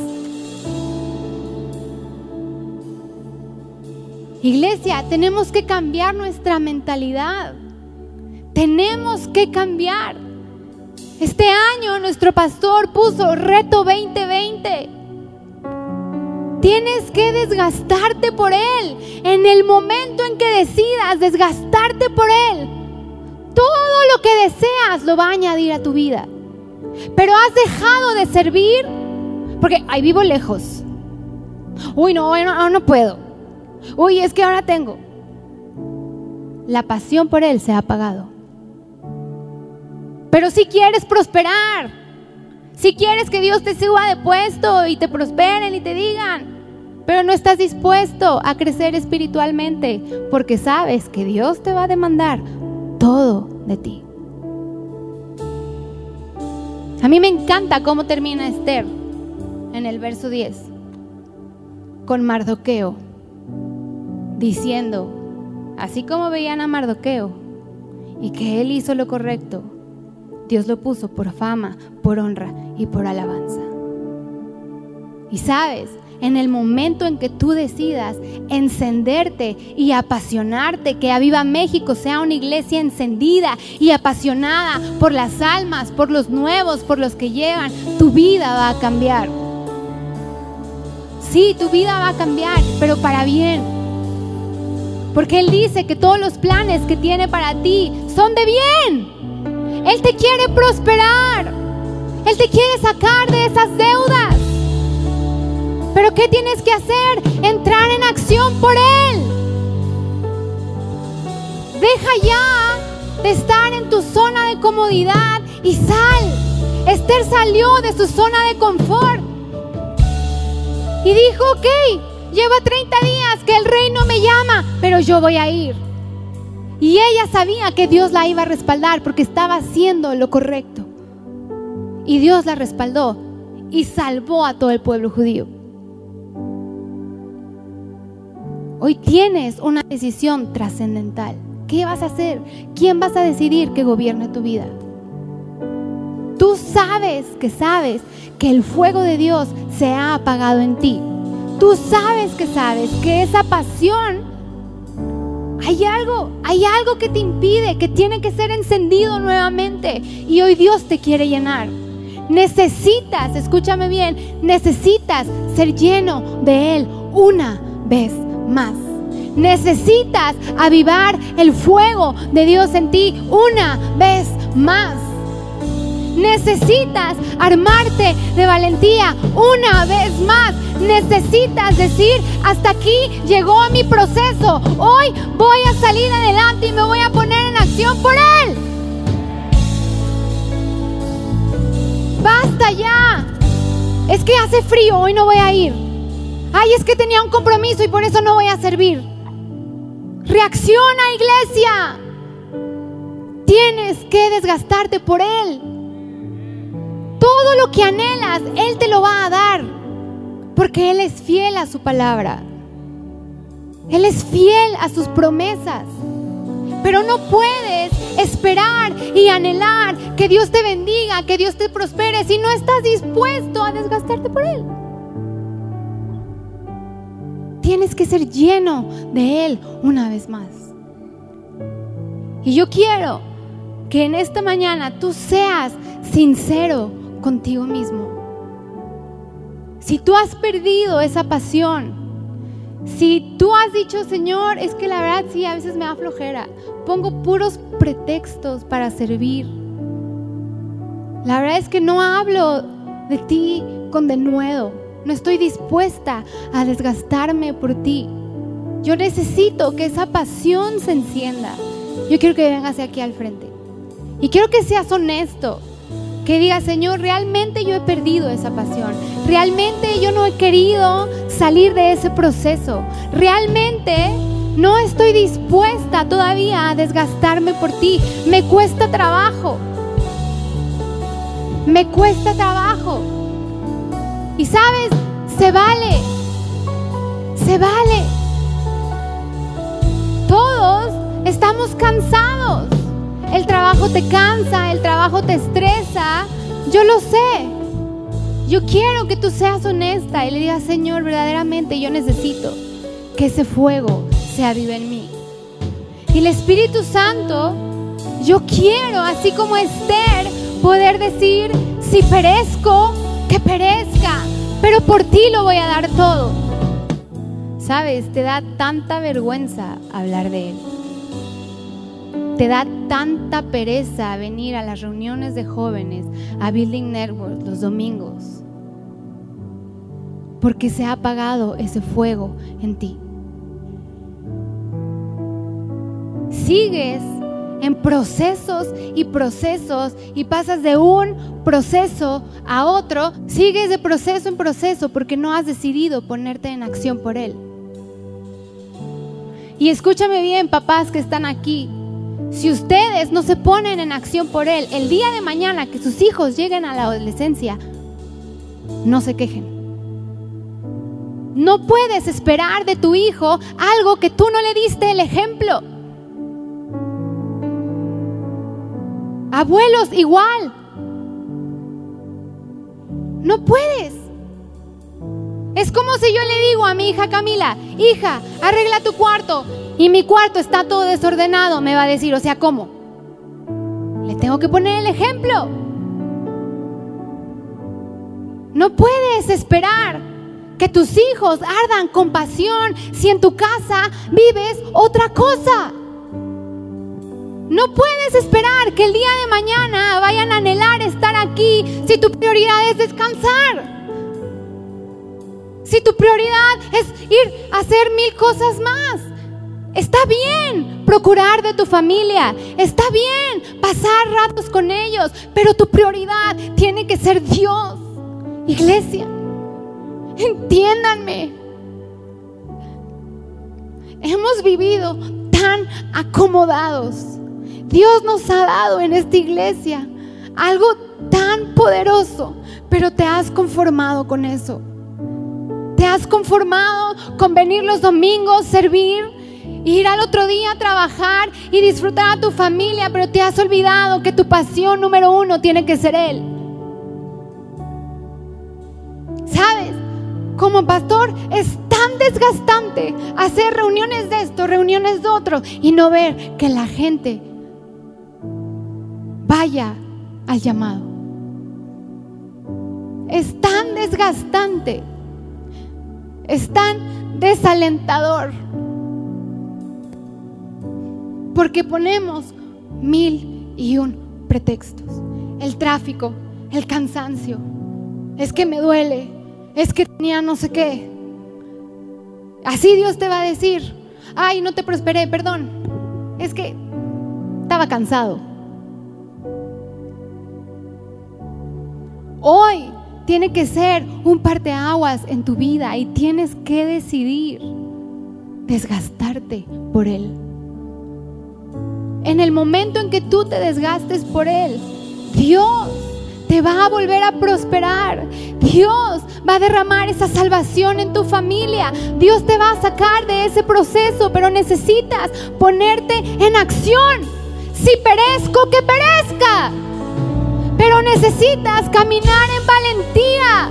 Iglesia, tenemos que cambiar nuestra mentalidad. Tenemos que cambiar. Este año nuestro pastor puso reto 2020. Tienes que desgastarte por Él. En el momento en que decidas desgastarte por Él, todo lo que deseas lo va a añadir a tu vida. Pero has dejado de servir porque ahí vivo lejos. Uy, no, no, no puedo. Uy, es que ahora tengo. La pasión por Él se ha apagado. Pero si quieres prosperar, si quieres que Dios te suba de puesto y te prosperen y te digan, pero no estás dispuesto a crecer espiritualmente porque sabes que Dios te va a demandar todo de ti. A mí me encanta cómo termina Esther en el verso 10 con Mardoqueo diciendo así como veían a Mardoqueo y que él hizo lo correcto, Dios lo puso por fama, por honra y por alabanza. Y sabes, en el momento en que tú decidas encenderte y apasionarte, que Aviva México sea una iglesia encendida y apasionada por las almas, por los nuevos, por los que llegan, tu vida va a cambiar. Sí, tu vida va a cambiar, pero para bien. Porque Él dice que todos los planes que tiene para ti son de bien. Él te quiere prosperar. Él te quiere sacar de esas deudas. Pero ¿qué tienes que hacer? Entrar en acción por Él. Deja ya de estar en tu zona de comodidad y sal. Esther salió de su zona de confort y dijo, ok, lleva 30 días que el rey no me llama, pero yo voy a ir. Y ella sabía que Dios la iba a respaldar porque estaba haciendo lo correcto. Y Dios la respaldó y salvó a todo el pueblo judío. Hoy tienes una decisión trascendental. ¿Qué vas a hacer? ¿Quién vas a decidir que gobierne tu vida? Tú sabes que sabes que el fuego de Dios se ha apagado en ti. Tú sabes que sabes que esa pasión hay algo, hay algo que te impide, que tiene que ser encendido nuevamente. Y hoy Dios te quiere llenar. Necesitas, escúchame bien, necesitas ser lleno de Él una vez más. Necesitas avivar el fuego de Dios en ti una vez más. Necesitas armarte de valentía una vez más. Necesitas decir, hasta aquí llegó mi proceso. Hoy voy a salir adelante y me voy a poner en acción por Él. Basta ya. Es que hace frío, hoy no voy a ir. Ay, es que tenía un compromiso y por eso no voy a servir. Reacciona, iglesia. Tienes que desgastarte por Él. Todo lo que anhelas, Él te lo va a dar. Porque Él es fiel a su palabra. Él es fiel a sus promesas. Pero no puedes esperar y anhelar que Dios te bendiga, que Dios te prospere si no estás dispuesto a desgastarte por Él. Tienes que ser lleno de Él una vez más. Y yo quiero que en esta mañana tú seas sincero contigo mismo. Si tú has perdido esa pasión, si tú has dicho, Señor, es que la verdad sí, a veces me da flojera, pongo puros pretextos para servir. La verdad es que no hablo de ti con denuedo, no estoy dispuesta a desgastarme por ti. Yo necesito que esa pasión se encienda. Yo quiero que vengas aquí al frente. Y quiero que seas honesto. Que diga, Señor, realmente yo he perdido esa pasión. Realmente yo no he querido salir de ese proceso. Realmente no estoy dispuesta todavía a desgastarme por ti. Me cuesta trabajo. Me cuesta trabajo. Y sabes, se vale. Se vale. Todos estamos cansados. El trabajo te cansa, el trabajo te estresa. Yo lo sé. Yo quiero que tú seas honesta y le digas, Señor, verdaderamente yo necesito que ese fuego se avive en mí. Y el Espíritu Santo, yo quiero, así como Esther, poder decir, si perezco, que perezca, pero por ti lo voy a dar todo. Sabes, te da tanta vergüenza hablar de Él te da tanta pereza venir a las reuniones de jóvenes, a Building Network los domingos, porque se ha apagado ese fuego en ti. Sigues en procesos y procesos y pasas de un proceso a otro, sigues de proceso en proceso porque no has decidido ponerte en acción por él. Y escúchame bien, papás que están aquí, si ustedes no se ponen en acción por Él, el día de mañana que sus hijos lleguen a la adolescencia, no se quejen. No puedes esperar de tu hijo algo que tú no le diste el ejemplo. Abuelos, igual. No puedes. Es como si yo le digo a mi hija Camila, hija, arregla tu cuarto y mi cuarto está todo desordenado. Me va a decir, o sea, ¿cómo? Le tengo que poner el ejemplo. No puedes esperar que tus hijos ardan con pasión si en tu casa vives otra cosa. No puedes esperar que el día de mañana vayan a anhelar estar aquí si tu prioridad es descansar. Si tu prioridad es ir a hacer mil cosas más. Está bien procurar de tu familia, está bien pasar ratos con ellos, pero tu prioridad tiene que ser Dios. Iglesia, Entiéndanme. Hemos vivido tan acomodados. Dios nos ha dado en esta iglesia algo tan poderoso, pero te has conformado con eso. Te has conformado con venir los domingos, servir, ir al otro día a trabajar y disfrutar a tu familia, pero te has olvidado que tu pasión número uno tiene que ser Él. ¿Sabes? como pastor es tan desgastante hacer reuniones de esto, reuniones de otro y no ver que la gente vaya al llamado. Es tan desgastante, es tan desalentador, porque ponemos mil y un pretextos. El tráfico, el cansancio, es que me duele, es que tenía no sé qué. Así Dios te va a decir, ay, no te prosperé, perdón. Es que estaba cansado. Hoy tiene que ser un parteaguas en tu vida y tienes que decidir desgastarte por Él. En el momento en que tú te desgastes por Él, Dios te va a volver a prosperar. Dios va a derramar esa salvación en tu familia. Dios te va a sacar de ese proceso, pero necesitas ponerte en acción. Si perezco, que perezca. Pero necesitas caminar en valentía.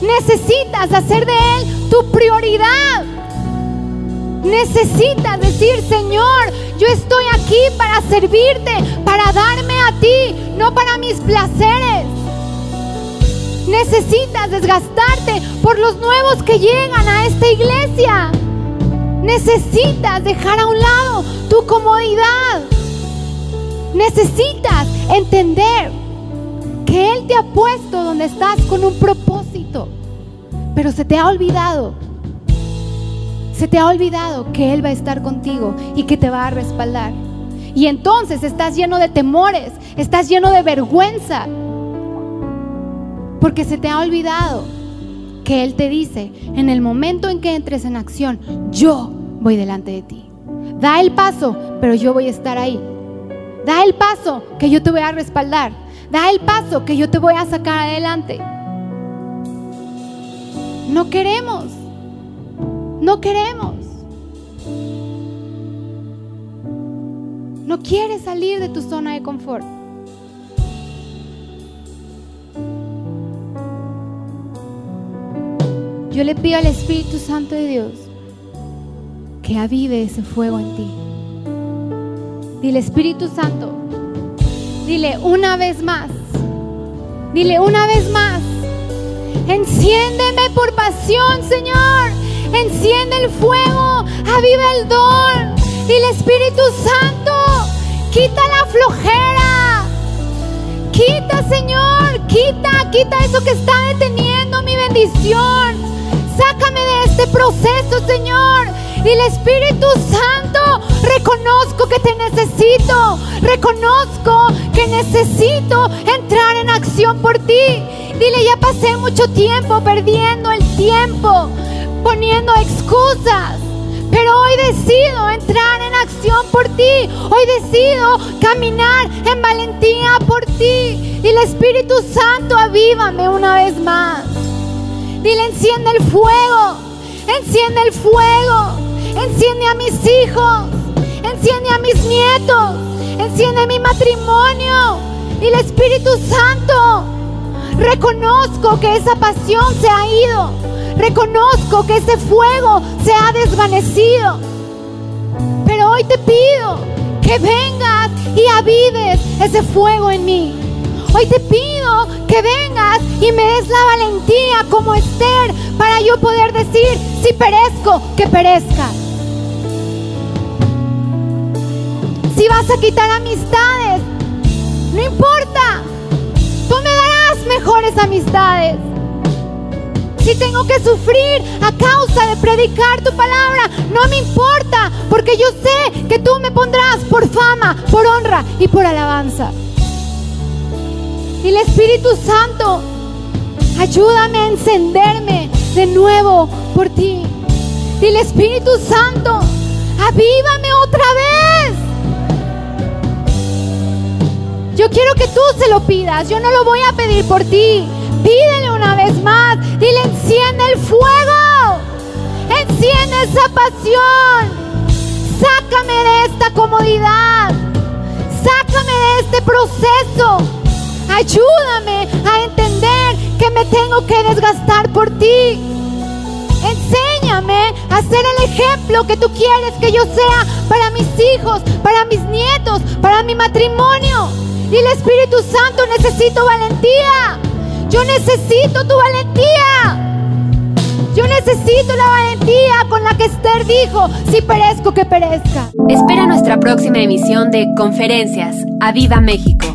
Necesitas hacer de Él tu prioridad. Necesitas decir, Señor, yo estoy aquí para servirte, para darme a ti, no para mis placeres. Necesitas desgastarte por los nuevos que llegan a esta iglesia. Necesitas dejar a un lado tu comodidad. Necesitas entender que Él te ha puesto donde estás con un propósito, pero se te ha olvidado se te ha olvidado que Él va a estar contigo y que te va a respaldar. Y entonces estás lleno de temores, estás lleno de vergüenza, porque se te ha olvidado que Él te dice, en el momento en que entres en acción, yo voy delante de ti. Da el paso, pero yo voy a estar ahí. Da el paso que yo te voy a respaldar. Da el paso que yo te voy a sacar adelante. No queremos no queremos. No quieres salir de tu zona de confort. Yo le pido al Espíritu Santo de Dios que avive ese fuego en ti. Dile Espíritu Santo, dile una vez más, dile una vez más, enciéndeme por pasión, Señor enciende el fuego, aviva el don. Y el Espíritu Santo, quita la flojera. Quita, Señor, quita, quita eso que está deteniendo mi bendición. Sácame de este proceso, Señor. Y el Espíritu Santo, reconozco que te necesito. Reconozco que necesito entrar en acción por ti. Dile, ya pasé mucho tiempo perdiendo el tiempo poniendo excusas. Pero hoy decido entrar en acción por ti. Hoy decido caminar en valentía por ti. Y el Espíritu Santo avívame una vez más. Dile, enciende el fuego. Enciende el fuego. Enciende a mis hijos. Enciende a mis nietos. enciende mi matrimonio. Y el Espíritu Santo, reconozco que esa pasión se ha ido. Reconozco que ese fuego se ha desvanecido. Pero hoy te pido que vengas y avives ese fuego en mí. Hoy te pido que vengas y me des la valentía como Esther para yo poder decir, si perezco, que perezca. Si vas a quitar amistades, no importa. Tú me darás mejores amistades. Si tengo que sufrir a causa de predicar tu palabra, no me importa, porque yo sé que tú me pondrás por fama, por honra y por alabanza. Y el Espíritu Santo, ayúdame a encenderme de nuevo por ti. Y el Espíritu Santo, avívame otra vez. Yo quiero que tú se lo pidas. Yo no lo voy a pedir por ti. Pídele una vez más. Dile, enciende el fuego. Enciende esa pasión. Sácame de esta comodidad. Sácame de este proceso. Ayúdame a entender que me tengo que desgastar por ti. Enséñame a ser el ejemplo que tú quieres que yo sea para mis hijos, para mis nietos, para mi matrimonio. Y el Espíritu Santo necesito valentía. Yo necesito tu valentía. Yo necesito la valentía con la que Esther dijo, si perezco, que perezca. Espera nuestra próxima emisión de Conferencias. ¡A Viva México!